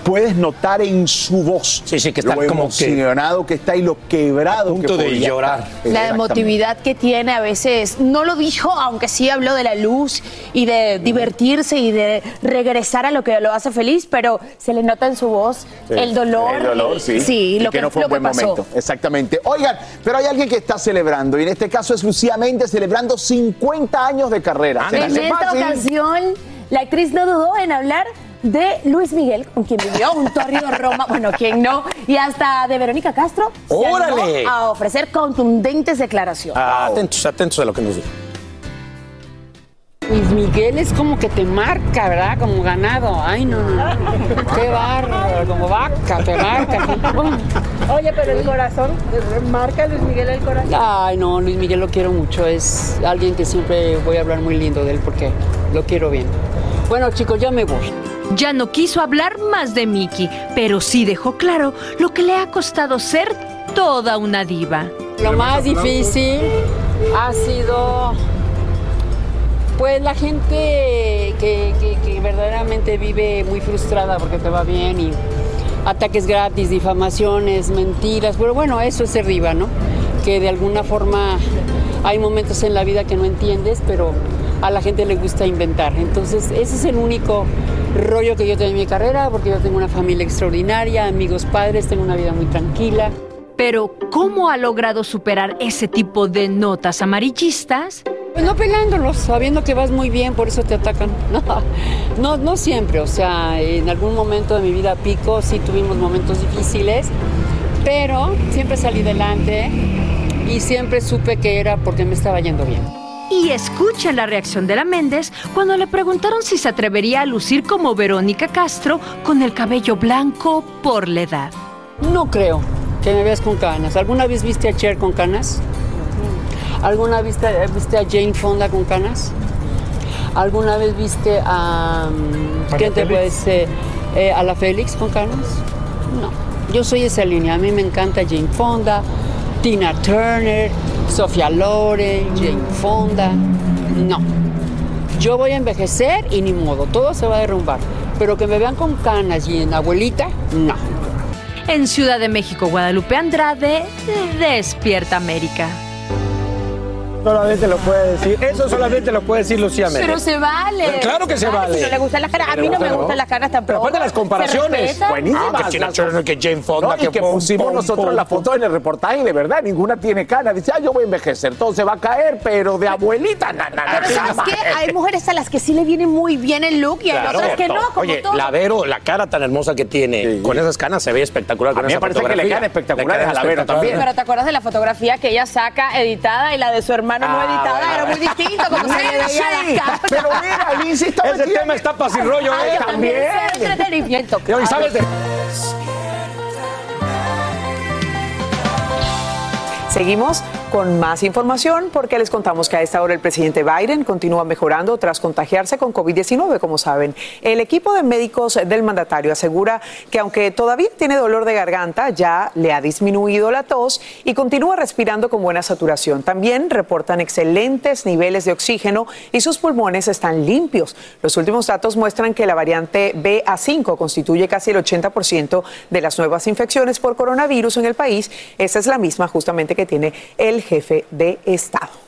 puedes notar en su voz Sí, sí, que está lo como que- emocionado que está y lo quebrado A punto que de llorar. estar. La emotividad que tiene a veces, no lo dijo, aunque sí habló de la luz y de divertirse y de regresar a lo que lo hace feliz, pero se le nota en su voz Sí. el dolor. El dolor, sí. Sí, Y lo que, no fue un buen que pasó. momento. Exactamente. Oigan, pero hay alguien que está celebrando y en este caso es Lucía Méndez celebrando 50 años de carrera. ¿Se En esta ocasión, la actriz no dudó en hablar de Luis Miguel, con quien vivió un torrido Roma, bueno, quien no, y hasta de Verónica Castro, ¡Órale! a ofrecer contundentes declaraciones. Ah, Atentos, atentos a lo que nos dice. Luis Miguel es como que te marca, ¿verdad? Como ganado. Ay, no, no. Qué bárbaro, como vaca, te marca. Oye, pero el corazón, marca Luis Miguel el corazón. Ay, no, Luis Miguel lo quiero mucho. Es alguien que siempre voy a hablar muy lindo de él porque lo quiero bien. Bueno, chicos, ya me voy. Ya no quiso hablar más de Mickey, pero sí dejó claro lo que le ha costado ser toda una diva. Lo más difícil ha sido, pues, la gente que, que- verdaderamente vive muy frustrada porque te va bien y ataques gratis, difamaciones, mentiras. Pero bueno, eso es diva, ¿no? Que de alguna forma hay momentos en la vida que no entiendes, pero a la gente le gusta inventar. Entonces, ese es el único rollo que yo tengo en mi carrera, porque yo tengo una familia extraordinaria, amigos padres, tengo una vida muy tranquila. Pero, ¿cómo ha logrado superar ese tipo de notas amarillistas? Pues no pelándolos, sabiendo que vas muy bien, por eso te atacan. No, no, no siempre, o sea, en algún momento de mi vida pico, sí tuvimos momentos difíciles, pero siempre salí adelante y siempre supe que era porque me estaba yendo bien. Y escuchen la reacción de la Méndez cuando le preguntaron si se atrevería a lucir como Verónica Castro con el cabello blanco por la edad. No creo que me veas con canas. ¿Alguna vez viste a Cher con canas? ¿Alguna vez viste, a Jane Fonda con canas? ¿Alguna vez viste a... mm, ¿Quién te puede ser? Eh, ¿A la Félix con canas? No. Yo soy esa línea. A mí me encanta Jane Fonda, Tina Turner, Sofía Loren, Jane Fonda. No. Yo voy a envejecer y ni modo, todo se va a derrumbar. Pero que me vean con canas y en abuelita, no. En Ciudad de México, Guadalupe Andrade, Despierta América. Solamente lo puede decir. Eso solamente lo puede decir Lucía Méndez. Pero se vale. Pero claro que se Claro, vale. Si no le gustan las caras, a mí no me gustan las caras tampoco. Pero aparte las comparaciones. Buenísimas. Ah, que Tina Turner, que Jane Fonda, No, que pum, pusimos nosotros la foto en el reportaje, de verdad, ninguna tiene cara. Dice, ah, yo voy a envejecer, todo se va a caer, pero de abuelita, na, na, na, Pero ¿sabes qué? Hay mujeres a las que sí le viene muy bien el look y hay Claro. otras que no, como Oye, todo. la Vero, la cara tan hermosa que tiene, con esas canas se ve espectacular. A con mí me esa parece que le quedan espectaculares a la Vero también. Pero ¿te acuerdas de la fotografía que ella saca editada y la de su hermano no Ah, editada? bueno. Era muy distinto, como se le veía Sí, la cara. pero mira, Lindsay estaba Ese tema está para sin rollo, ¿eh? también es entretenimiento. Y hoy, ¿sabes de Seguimos con más información porque les contamos que a esta hora el presidente Biden continúa mejorando tras contagiarse con COVID-19, como saben. El equipo de médicos del mandatario asegura que aunque todavía tiene dolor de garganta, ya le ha disminuido la tos y continúa respirando con buena saturación. También reportan excelentes niveles de oxígeno y sus pulmones están limpios. Los últimos datos muestran que la variante BA5 constituye casi el 80% de las nuevas infecciones por coronavirus en el país. Esa es la misma justamente que tiene el jefe de Estado.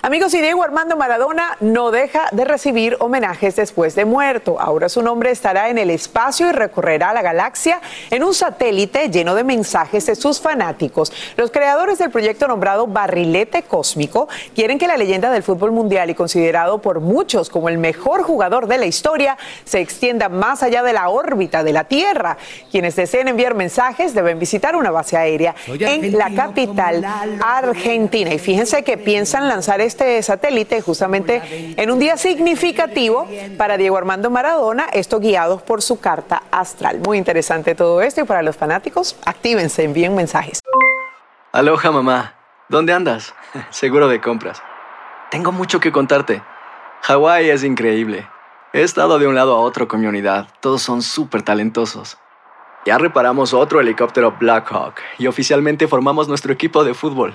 Amigos, y Diego Armando Maradona no deja de recibir homenajes después de muerto. Ahora su nombre estará en el espacio y recorrerá la galaxia en un satélite lleno de mensajes de sus fanáticos. Los creadores del proyecto nombrado Barrilete Cósmico quieren que la leyenda del fútbol mundial y considerado por muchos como el mejor jugador de la historia se extienda más allá de la órbita de la Tierra. Quienes deseen enviar mensajes deben visitar una base aérea en la capital argentina. Y fíjense que piensan lanzar este satélite justamente en un día significativo para Diego Armando Maradona, esto guiados por su carta astral. Muy interesante todo esto y para los fanáticos, actívense, envíen mensajes. Aloha mamá, ¿dónde andas? Seguro de compras. Tengo mucho que contarte. Hawái es increíble. He estado de un lado a otro con mi unidad. Todos son súper talentosos. Ya reparamos otro helicóptero Blackhawk y oficialmente formamos nuestro equipo de fútbol.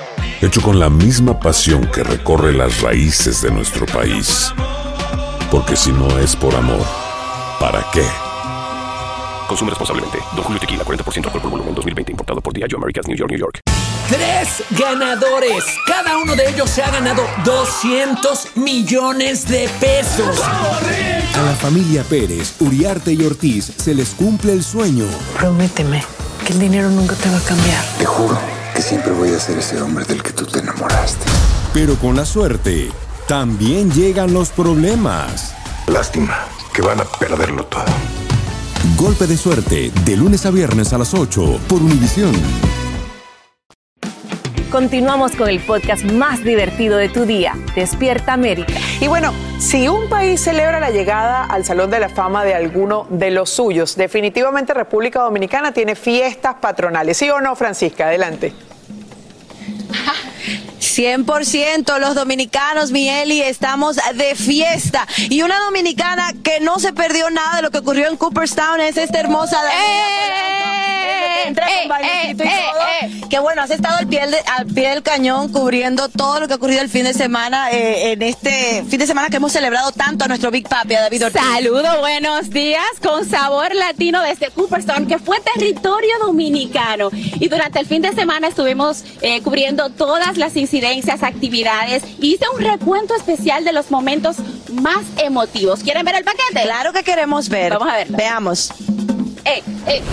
hecho con la misma pasión que recorre las raíces de nuestro país. Porque si no es por amor, ¿para qué? Consume responsablemente. Don Julio Tequila, 40% alcohol por volumen, 2020. Importado por Diageo Americas, New York, New York. Tres ganadores. Cada uno de ellos se ha ganado 200 millones de pesos. A la familia Pérez, Uriarte y Ortiz se les cumple el sueño. Prométeme que el dinero nunca te va a cambiar. Te juro que siempre voy a ser ese hombre del que tú te enamoraste. Pero con la suerte, también llegan los problemas. Lástima que van a perderlo todo. Golpe de suerte, de lunes a viernes a las 8 por Univisión. Continuamos con el podcast más divertido de tu día, Despierta América. Y bueno, si un país celebra la llegada al Salón de la Fama de alguno de los suyos, definitivamente República Dominicana tiene fiestas patronales. ¿Sí o no, Francisca? Adelante. 100% los dominicanos, Mieli, estamos de fiesta. Y una dominicana que no se perdió nada de lo que ocurrió en Cooperstown es esta hermosa Entra con bailecito y todo. Que bueno, has estado al pie, de- al pie del cañón cubriendo todo lo que ha ocurrido el fin de semana, eh, en este fin de semana que hemos celebrado tanto a nuestro Big Papi, a David Ortiz. Saludo, buenos días con sabor latino desde Cooperstown, que fue territorio dominicano. Y durante el fin de semana estuvimos eh, cubriendo todas las incidencias, actividades. y Hice un recuento especial de los momentos más emotivos. ¿Quieren ver el paquete? Claro que queremos ver. Vamos a verlo. Veamos. Eh, eh.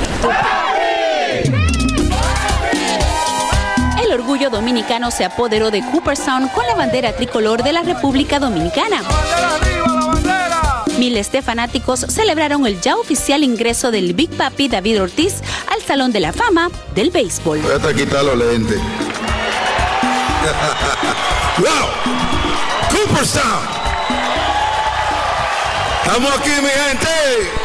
El orgullo dominicano se apoderó de Cooperstown con la bandera tricolor de la República Dominicana. Miles de fanáticos celebraron el ya oficial ingreso del Big Papi David Ortiz al Salón de la Fama del Béisbol. Voy hasta quitar los lentes. ¡Wow! ¡Cooperstown! Estamos aquí, mi gente.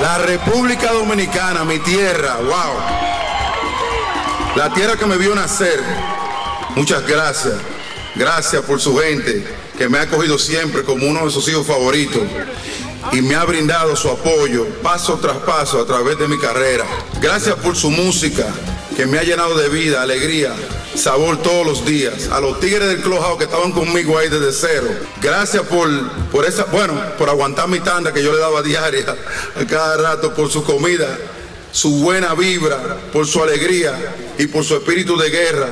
La República Dominicana, mi tierra. ¡Wow! La tierra que me vio nacer. Muchas gracias. Gracias por su gente que me ha acogido siempre como uno de sus hijos favoritos y me ha brindado su apoyo paso tras paso a través de mi carrera. Gracias por su música que me ha llenado de vida, alegría, sabor todos los días. A los tigres del Clubhouse que estaban conmigo ahí desde cero. Gracias por, por esa, bueno, por aguantar mi tanda que yo le daba diaria a cada rato, por su comida, su buena vibra, por su alegría y por su espíritu de guerra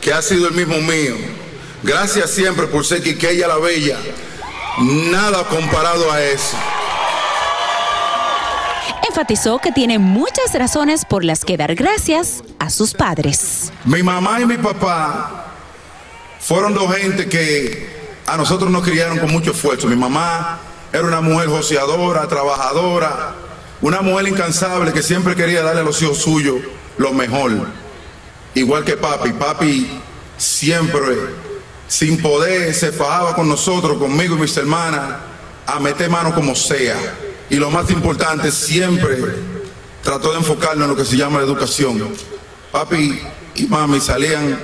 que ha sido el mismo mío. Gracias siempre por ser Quiqueya la Bella. Nada comparado a eso. Enfatizó que tiene muchas razones por las que dar gracias a sus padres. Mi mamá y mi papá fueron dos gente que a nosotros nos criaron con mucho esfuerzo. Mi mamá era una mujer joseadora, trabajadora, una mujer incansable que siempre quería darle a los hijos suyos lo mejor. Igual que papi. Papi siempre, sin poder, se fajaba con nosotros, conmigo y mis hermanas, a meter mano como sea. Y lo más importante, siempre trató de enfocarnos en lo que se llama la educación. Papi y mami salían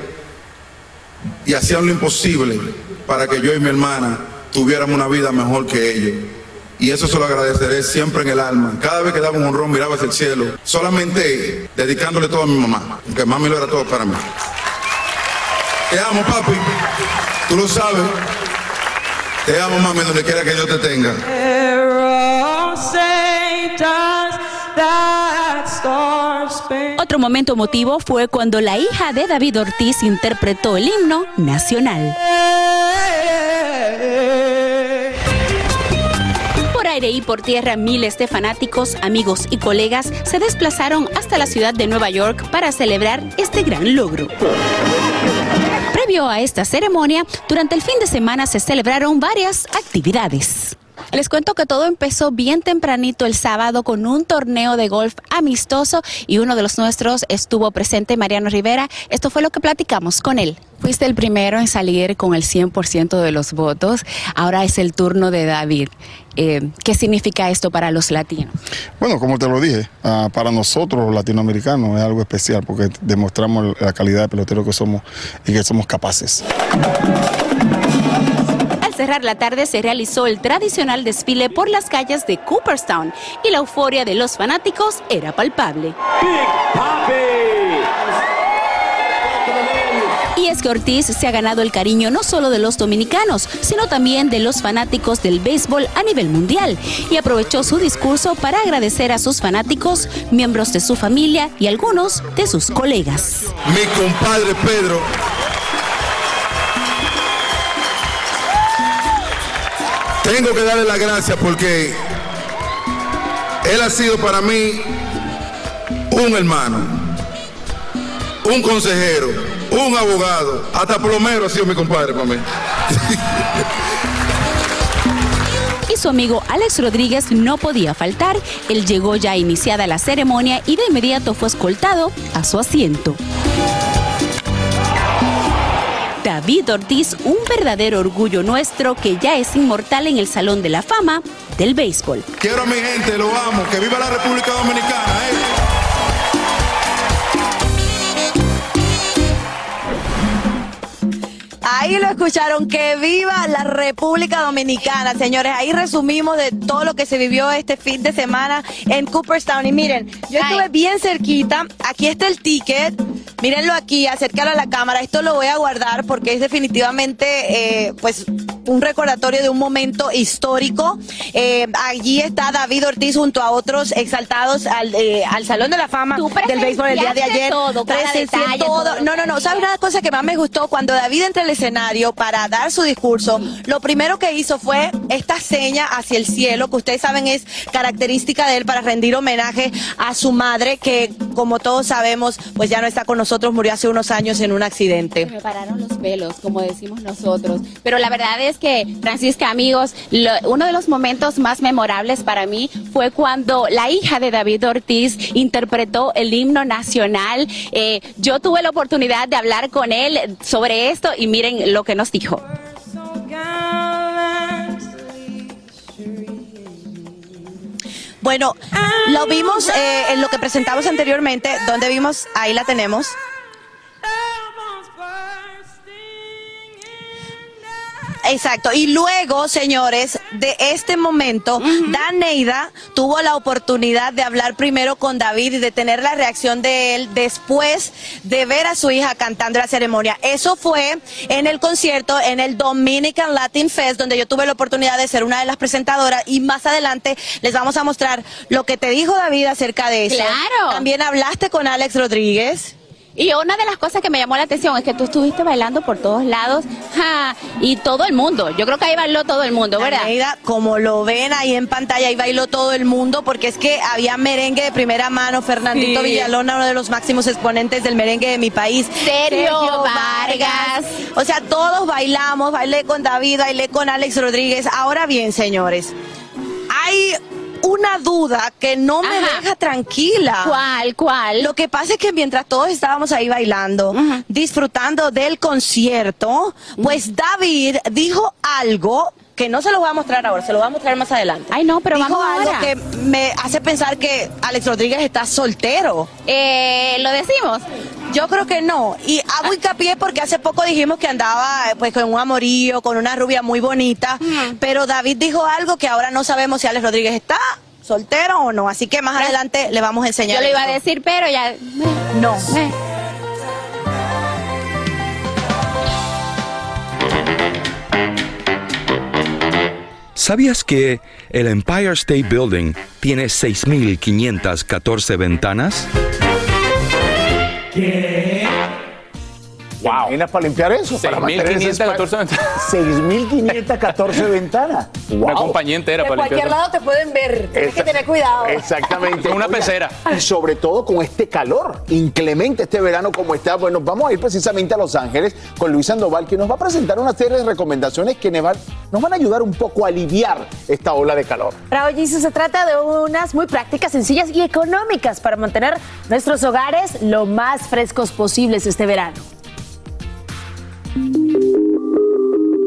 y hacían lo imposible para que yo y mi hermana tuviéramos una vida mejor que ellos. Y eso se lo agradeceré siempre en el alma. Cada vez que daba un honrón, miraba hacia el cielo, solamente dedicándole todo a mi mamá, porque mami lo era todo para mí. Te amo, papi. Tú lo sabes. Te amo, mami, donde quiera que yo te tenga. Otro momento emotivo fue cuando la hija de David Ortiz interpretó el himno nacional. Por aire y por tierra, miles de fanáticos, amigos y colegas se desplazaron hasta la ciudad de Nueva York para celebrar este gran logro. Previo a esta ceremonia, durante el fin de semana se celebraron varias actividades. Les cuento que todo empezó bien tempranito el sábado con un torneo de golf amistoso y uno de los nuestros estuvo presente, Mariano Rivera. Esto fue lo que platicamos con él. Fuiste el primero en salir con el 100% de los votos. Ahora es el turno de David. Eh, ¿Qué significa esto para los latinos? Bueno, como te lo dije, ah, para nosotros los latinoamericanos es algo especial porque demostramos la calidad de pelotero que somos y que somos capaces. Cerrar la tarde se realizó el tradicional desfile por las calles de Cooperstown y la euforia de los fanáticos era palpable. Y es que Ortiz se ha ganado el cariño no solo de los dominicanos, sino también de los fanáticos del béisbol a nivel mundial. Y aprovechó su discurso para agradecer a sus fanáticos, miembros de su familia y algunos de sus colegas. Mi compadre Pedro. Tengo que darle las gracias porque él ha sido para mí un hermano, un consejero, un abogado, hasta plomero ha sido mi compadre para mí. y su amigo Alex Rodríguez no podía faltar. Él llegó ya iniciada la ceremonia y de inmediato fue escoltado a su asiento. David Ortiz, un verdadero orgullo nuestro que ya es inmortal en el Salón de la Fama del béisbol. Quiero a mi gente, lo amo, que viva la República Dominicana. ¿eh? Ahí lo escucharon, que viva la República Dominicana, señores. Ahí resumimos de todo lo que se vivió este fin de semana en Cooperstown. Y miren, yo estuve bien cerquita, aquí está el ticket. Mírenlo aquí, acercarlo a la cámara. Esto lo voy a guardar porque es definitivamente, eh, pues, un recordatorio de un momento histórico. Eh, allí está David Ortiz junto a otros exaltados al, eh, al Salón de la Fama del béisbol el día de ayer. todo, detalle, todo. todo No, no, no. ¿Sabes una cosa que más me gustó? Cuando David entra al escenario para dar su discurso, lo primero que hizo fue esta seña hacia el cielo, que ustedes saben es característica de él para rendir homenaje a su madre, que como todos sabemos, pues ya no está con nosotros, murió hace unos años en un accidente. Me pararon los pelos, como decimos nosotros. Pero la verdad es que, Francisca, amigos, uno de los momentos más memorables para mí fue cuando la hija de David Ortiz interpretó el himno nacional. Eh, yo tuve la oportunidad de hablar con él sobre esto y miren lo que nos dijo. Bueno, lo vimos eh, en lo que presentamos anteriormente, donde vimos, ahí la tenemos. Exacto. Y luego, señores, de este momento, Daneida tuvo la oportunidad de hablar primero con David y de tener la reacción de él después de ver a su hija cantando la ceremonia. Eso fue en el concierto en el Dominican Latin Fest, donde yo tuve la oportunidad de ser una de las presentadoras y más adelante les vamos a mostrar lo que te dijo David acerca de eso. Claro. También hablaste con Alex Rodríguez. Y una de las cosas que me llamó la atención es que tú estuviste bailando por todos lados ja, y todo el mundo. Yo creo que ahí bailó todo el mundo, ¿verdad? Como lo ven ahí en pantalla, ahí bailó todo el mundo, porque es que había merengue de primera mano. Fernandito Sí. Villalona, uno de los máximos exponentes del merengue de mi país. Sergio Vargas. O sea, todos bailamos, bailé con David, bailé con Alex Rodríguez. Ahora bien, señores, hay una duda que no me deja tranquila. ¿Cuál, cuál? Lo que pasa es que mientras todos estábamos ahí bailando, disfrutando del concierto, pues David dijo algo que no se lo voy a mostrar ahora, se lo voy a mostrar más adelante. Ay, no, pero dijo vamos algo ahora. que me hace pensar que Alex Rodríguez está soltero. Eh, ¿Lo decimos? Yo creo que no. Y hago hincapié porque hace poco dijimos que andaba eh, pues con un amorío, con una rubia muy bonita, pero David dijo algo que ahora no sabemos si Alex Rodríguez está soltero o no. Así que más adelante le vamos a enseñar. Yo lo iba a decir, pero ya... No. Eh. ¿Sabías que el Empire State Building tiene 6.514 ventanas? ¿Qué? Wow. ¿Imaginas para limpiar eso? Para mantener ese 6.514 ventanas. 6.514 ventanas. Una Wow. compañía entera De para cualquier limpiar. lado te pueden ver. Tienes que tener cuidado. Exactamente. Una pecera. Y sobre todo con este calor inclemente este verano como está. Bueno, vamos a ir precisamente a Los Ángeles con Luis Sandoval, que nos va a presentar una serie de recomendaciones que nos van, a ayudar un poco a aliviar esta ola de calor. Raúl Giselle, se trata de unas muy prácticas, sencillas y económicas para mantener nuestros hogares lo más frescos posibles este verano.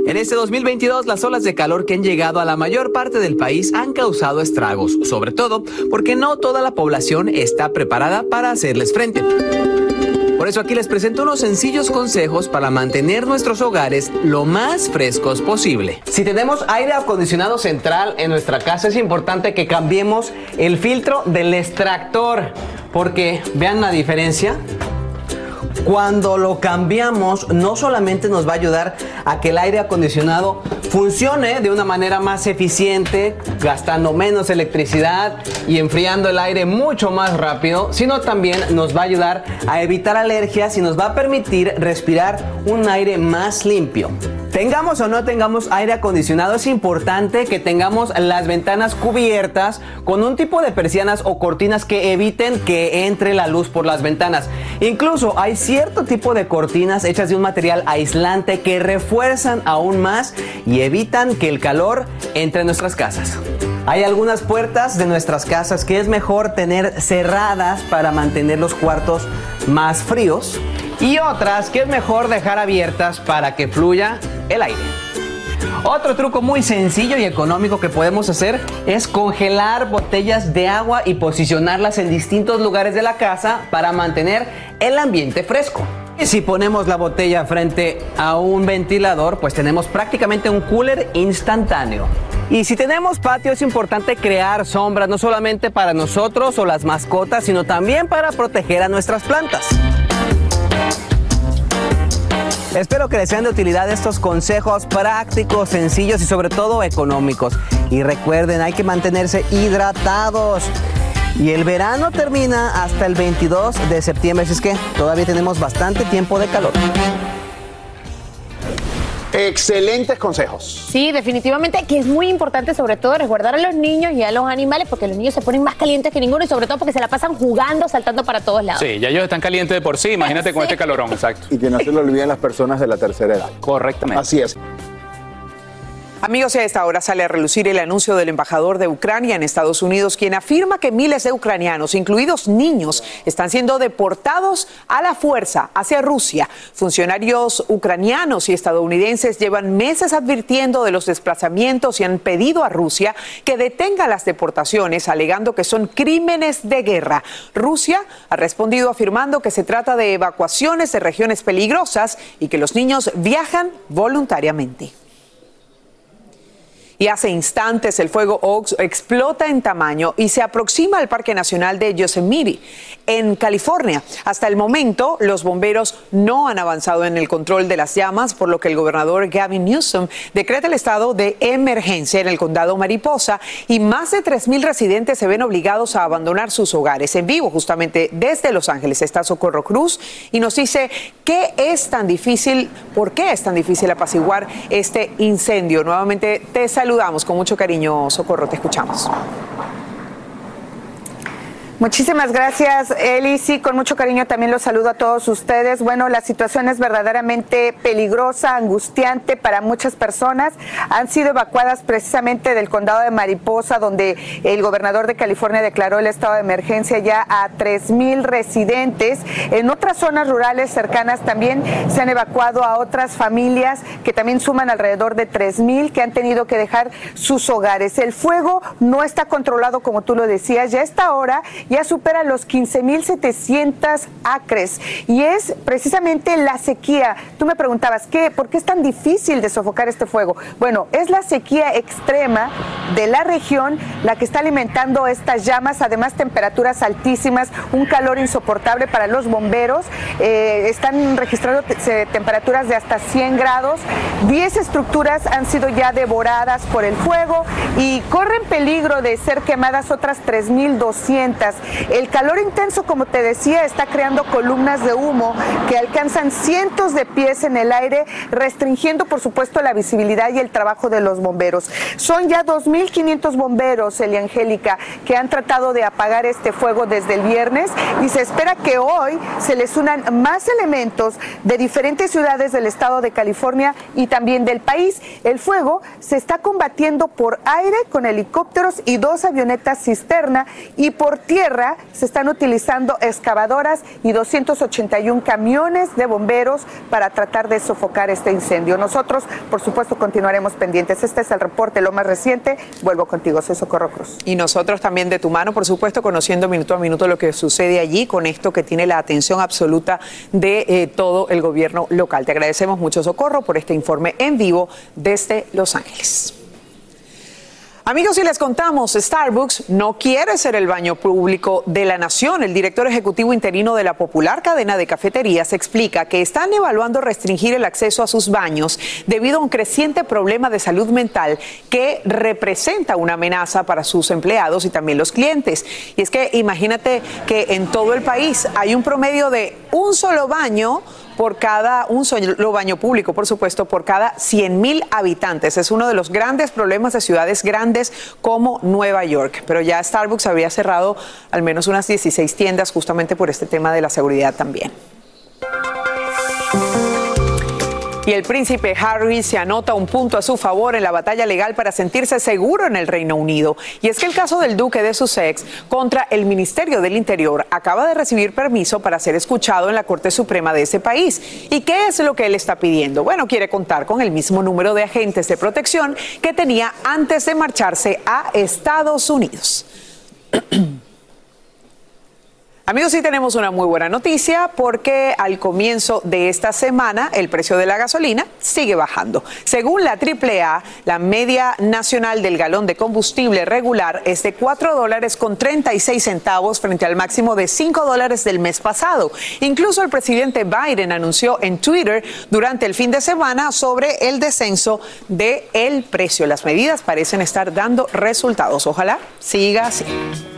En este 2022, las olas de calor que han llegado a la mayor parte del país han causado estragos, sobre todo porque no toda la población está preparada para hacerles frente. Por eso aquí les presento unos sencillos consejos para mantener nuestros hogares lo más frescos posible. Si tenemos aire acondicionado central en nuestra casa, es importante que cambiemos el filtro del extractor, porque vean la diferencia. Cuando lo cambiamos, no solamente nos va a ayudar a que el aire acondicionado funcione de una manera más eficiente, gastando menos electricidad y enfriando el aire mucho más rápido, sino también nos va a ayudar a evitar alergias y nos va a permitir respirar un aire más limpio. Tengamos o no tengamos aire acondicionado, es importante que tengamos las ventanas cubiertas con un tipo de persianas o cortinas que eviten que entre la luz por las ventanas. Incluso hay cierto tipo de cortinas hechas de un material aislante que refuerzan aún más y evitan que el calor entre en nuestras casas. Hay algunas puertas de nuestras casas que es mejor tener cerradas para mantener los cuartos más fríos y otras que es mejor dejar abiertas para que fluya el aire. Otro truco muy sencillo y económico que podemos hacer es congelar botellas de agua y posicionarlas en distintos lugares de la casa para mantener el ambiente fresco. Si ponemos la botella frente a un ventilador, pues tenemos prácticamente un cooler instantáneo. Y si tenemos patio es importante crear sombras no solamente para nosotros o las mascotas, sino también para proteger a nuestras plantas. Espero que les sean de utilidad estos consejos prácticos, sencillos y sobre todo económicos. Y recuerden, hay que mantenerse hidratados. Y el verano termina hasta el 22 de septiembre, así es que todavía tenemos bastante tiempo de calor. Excelentes consejos. Sí, definitivamente que es muy importante sobre todo resguardar a los niños y a los animales porque los niños se ponen más calientes que ninguno y sobre todo porque se la pasan jugando, saltando para todos lados. Sí, ya ellos están calientes de por sí, imagínate con este calorón, exacto. Y que no se lo olviden las personas de la tercera edad. Correctamente. Así es. Amigos, a esta hora sale a relucir el anuncio del embajador de Ucrania en Estados Unidos, quien afirma que miles de ucranianos, incluidos niños, están siendo deportados a la fuerza hacia Rusia. Funcionarios ucranianos y estadounidenses llevan meses advirtiendo de los desplazamientos y han pedido a Rusia que detenga las deportaciones, alegando que son crímenes de guerra. Rusia ha respondido afirmando que se trata de evacuaciones de regiones peligrosas y que los niños viajan voluntariamente. Y hace instantes el fuego Oaks explota en tamaño y se aproxima al Parque Nacional de Yosemite, en California. Hasta el momento, los bomberos no han avanzado en el control de las llamas, por lo que el gobernador Gavin Newsom decreta el estado de emergencia en el condado Mariposa y más de 3.000 residentes se ven obligados a abandonar sus hogares. En vivo, justamente desde Los Ángeles, está Socorro Cruz y nos dice qué es tan difícil, por qué es tan difícil apaciguar este incendio. Nuevamente te saludamos con mucho cariño, Socorro, te escuchamos. Muchísimas gracias, Eli. Sí, con mucho cariño también los saludo a todos ustedes. Bueno, la situación es verdaderamente peligrosa, angustiante para muchas personas. Han sido evacuadas precisamente del condado de Mariposa, donde el gobernador de California declaró el estado de emergencia ya a 3.000 residentes. En otras zonas rurales cercanas también se han evacuado a otras familias que también suman alrededor de 3.000 que han tenido que dejar sus hogares. El fuego no está controlado, como tú lo decías, ya a esta hora ya supera los 15.700 acres y es precisamente la sequía. Tú me preguntabas, ¿qué, ¿por qué es tan difícil de sofocar este fuego? Bueno, es la sequía extrema de la región la que está alimentando estas llamas, además temperaturas altísimas, un calor insoportable para los bomberos, eh, están registrando te- temperaturas de hasta 100 grados, 10 estructuras han sido ya devoradas por el fuego y corren peligro de ser quemadas otras 3.200. El calor intenso, como te decía, está creando columnas de humo que alcanzan cientos de pies en el aire, restringiendo, por supuesto, la visibilidad y el trabajo de los bomberos. Son ya 2.500 bomberos, Elia Angélica, que han tratado de apagar este fuego desde el viernes y se espera que hoy se les unan más elementos de diferentes ciudades del estado de California y también del país. El fuego se está combatiendo por aire con helicópteros y dos avionetas cisterna y por tierra se están utilizando excavadoras y 281 camiones de bomberos para tratar de sofocar este incendio. Nosotros, por supuesto, continuaremos pendientes. Este es el reporte, lo más reciente. Vuelvo contigo, soy Socorro Cruz. Y nosotros también de tu mano, por supuesto, conociendo minuto a minuto lo que sucede allí con esto que tiene la atención absoluta de eh, todo el gobierno local. Te agradecemos mucho, Socorro, por este informe en vivo desde Los Ángeles. Amigos, y les contamos, Starbucks no quiere ser el baño público de la nación. El director ejecutivo interino de la popular cadena de cafeterías explica que están evaluando restringir el acceso a sus baños debido a un creciente problema de salud mental que representa una amenaza para sus empleados y también los clientes. Y es que imagínate que en todo el país hay un promedio de un solo baño por cada, un solo baño público, por supuesto, por cada 100 mil habitantes. Es uno de los grandes problemas de ciudades grandes como Nueva York. Pero ya Starbucks habría cerrado al menos unas 16 tiendas justamente por este tema de la seguridad también. Y el príncipe Harry se anota un punto a su favor en la batalla legal para sentirse seguro en el Reino Unido. Y es que el caso del duque de Sussex contra el Ministerio del Interior acaba de recibir permiso para ser escuchado en la Corte Suprema de ese país. ¿Y qué es lo que él está pidiendo? Bueno, quiere contar con el mismo número de agentes de protección que tenía antes de marcharse a Estados Unidos. Amigos, sí tenemos una muy buena noticia porque al comienzo de esta semana el precio de la gasolina sigue bajando. Según la AAA, la media nacional del galón de combustible regular es de 4 dólares con 36 centavos frente al máximo de 5 dólares del mes pasado. Incluso el presidente Biden anunció en Twitter durante el fin de semana sobre el descenso del el precio. Las medidas parecen estar dando resultados. Ojalá siga así.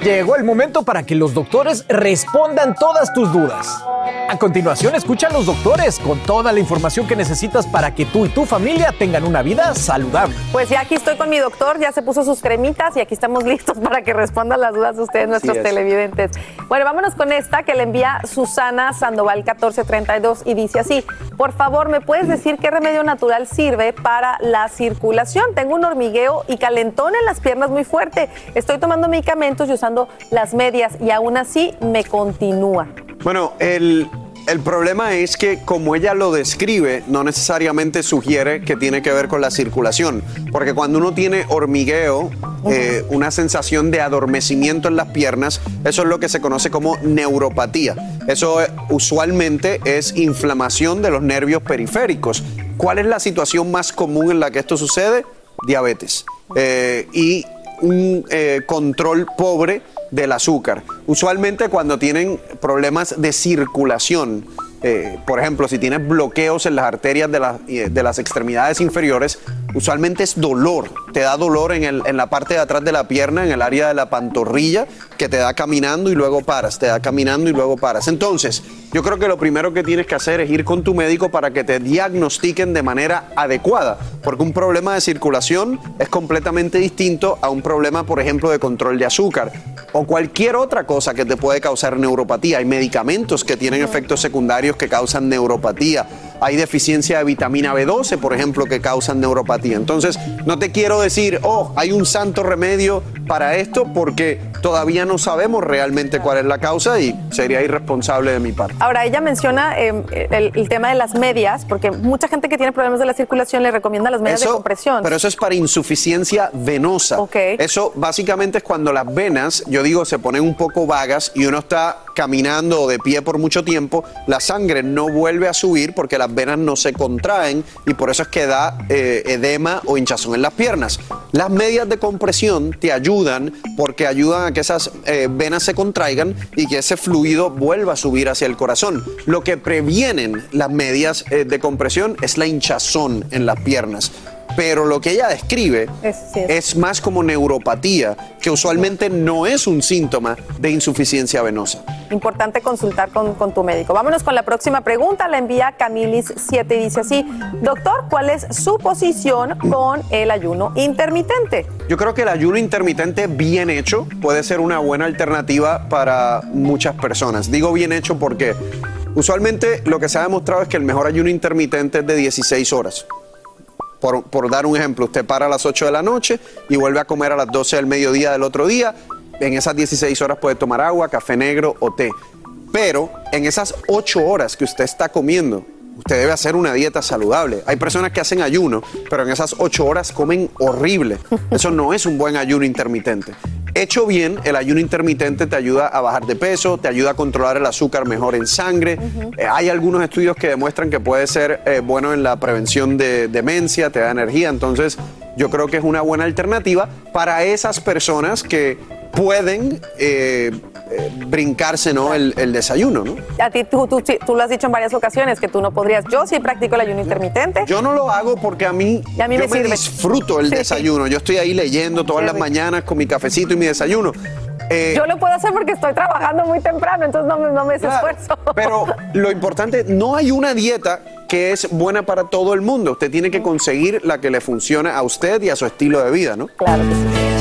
Llegó el momento para que los doctores respondan todas tus dudas. A continuación, escucha a los doctores con toda la información que necesitas para que tú y tu familia tengan una vida saludable. Pues ya aquí estoy con mi doctor, ya se puso sus cremitas y aquí estamos listos para que respondan las dudas de ustedes, nuestros es. televidentes. Bueno, vámonos con esta que le envía Susana Sandoval 1432 y dice así, por favor, ¿me puedes decir qué remedio natural sirve para la circulación? Tengo un hormigueo y calentón en las piernas muy fuerte. Estoy tomando medicamentos y usando las medias y aún así me continúa. Bueno, el, el problema es que como ella lo describe, no necesariamente sugiere que tiene que ver con la circulación, porque cuando uno tiene hormigueo, eh, una sensación de adormecimiento en las piernas, eso es lo que se conoce como neuropatía. Eso eh, usualmente es inflamación de los nervios periféricos. ¿Cuál es la situación más común en la que esto sucede? Diabetes. Eh, y un eh, control pobre del azúcar. Usualmente cuando tienen problemas de circulación, eh, por ejemplo, si tienes bloqueos en las arterias de, eh, de las extremidades inferiores, usualmente es dolor. Te da dolor en, el- en la parte de atrás de la pierna, en el área de la pantorrilla, que te da caminando y luego paras, te da caminando y luego paras. Entonces, yo creo que lo primero que tienes que hacer es ir con tu médico para que te diagnostiquen de manera adecuada, porque un problema de circulación es completamente distinto a un problema, por ejemplo, de control de azúcar o cualquier otra cosa que te puede causar neuropatía. Hay medicamentos que tienen efectos secundarios que causan neuropatía. Hay deficiencia de vitamina B12, por ejemplo, que causan neuropatía. Entonces, no te quiero decir, oh, hay un santo remedio para esto, porque todavía no sabemos realmente cuál es la causa y sería irresponsable de mi parte. Ahora, ella menciona eh, el, el tema de las medias, porque mucha gente que tiene problemas de la circulación le recomienda las medias de compresión. Pero eso es para insuficiencia venosa. Eso básicamente es cuando las venas, yo digo, se ponen un poco vagas y uno está caminando o de pie por mucho tiempo, la sangre no vuelve a subir porque las venas no se contraen y por eso es que da eh, edema o hinchazón en las piernas. Las medias de compresión te ayudan porque ayudan a que esas eh, venas se contraigan y que ese fluido vuelva a subir hacia el corazón. Lo que previenen las medias eh, de compresión es la hinchazón en las piernas. Pero lo que ella describe es más como neuropatía, que usualmente no es un síntoma de insuficiencia venosa. Importante consultar con, con tu médico. Vámonos con la próxima pregunta. La envía Camilis7 y dice así, doctor, ¿cuál es su posición con el ayuno intermitente? Yo creo que el ayuno intermitente bien hecho puede ser una buena alternativa para muchas personas. Digo bien hecho porque usualmente lo que se ha demostrado es que el mejor ayuno intermitente es de 16 horas. Por, dar un ejemplo, usted para a las 8 de la noche y vuelve a comer a las 12 del mediodía del otro día. En esas 16 horas puede tomar agua, café negro o té. Pero en esas 8 horas que usted está comiendo, usted debe hacer una dieta saludable. Hay personas que hacen ayuno, pero en esas 8 horas comen horrible. Eso no es un buen ayuno intermitente. Hecho bien, el ayuno intermitente te ayuda a bajar de peso, te ayuda a controlar el azúcar mejor en sangre. Eh, hay algunos estudios que demuestran que puede ser eh, bueno en la prevención de demencia, te da energía. Entonces, yo creo que es una buena alternativa para esas personas que pueden eh, eh, brincarse ¿no? el, el desayuno. ¿no? A ti, tú, tú, tú lo has dicho en varias ocasiones que tú no podrías. Yo sí practico el ayuno intermitente. Yo no lo hago porque a mí, Y a mí yo me sirve. disfruto el Sí. desayuno. Yo estoy ahí leyendo todas las mañanas con mi cafecito y mi desayuno. Eh, Yo lo puedo hacer porque estoy trabajando muy temprano, entonces no me, no me esfuerzo. Pero lo importante, no hay una dieta que es buena para todo el mundo. Usted tiene que conseguir la que le funcione a usted y a su estilo de vida, ¿no? Claro que sí.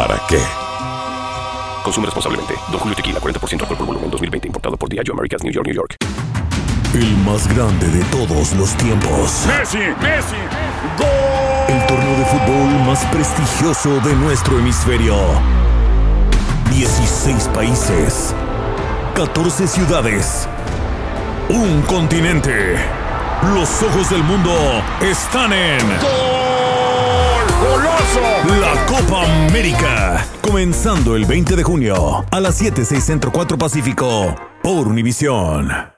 ¿para qué? Consume responsablemente. Don Julio Tequila, 40% alcohol por volumen, 2020. Importado por Diageo Americas, New York, New York. El más grande de todos los tiempos. Messi, Messi, El torneo de fútbol más prestigioso de nuestro hemisferio. 16 países. 14 ciudades. Un continente. Los ojos del mundo están en. ¡Goloso! Copa América. Comenzando el 20 de junio a las 7, 6 Centro 4 Pacífico por Univisión.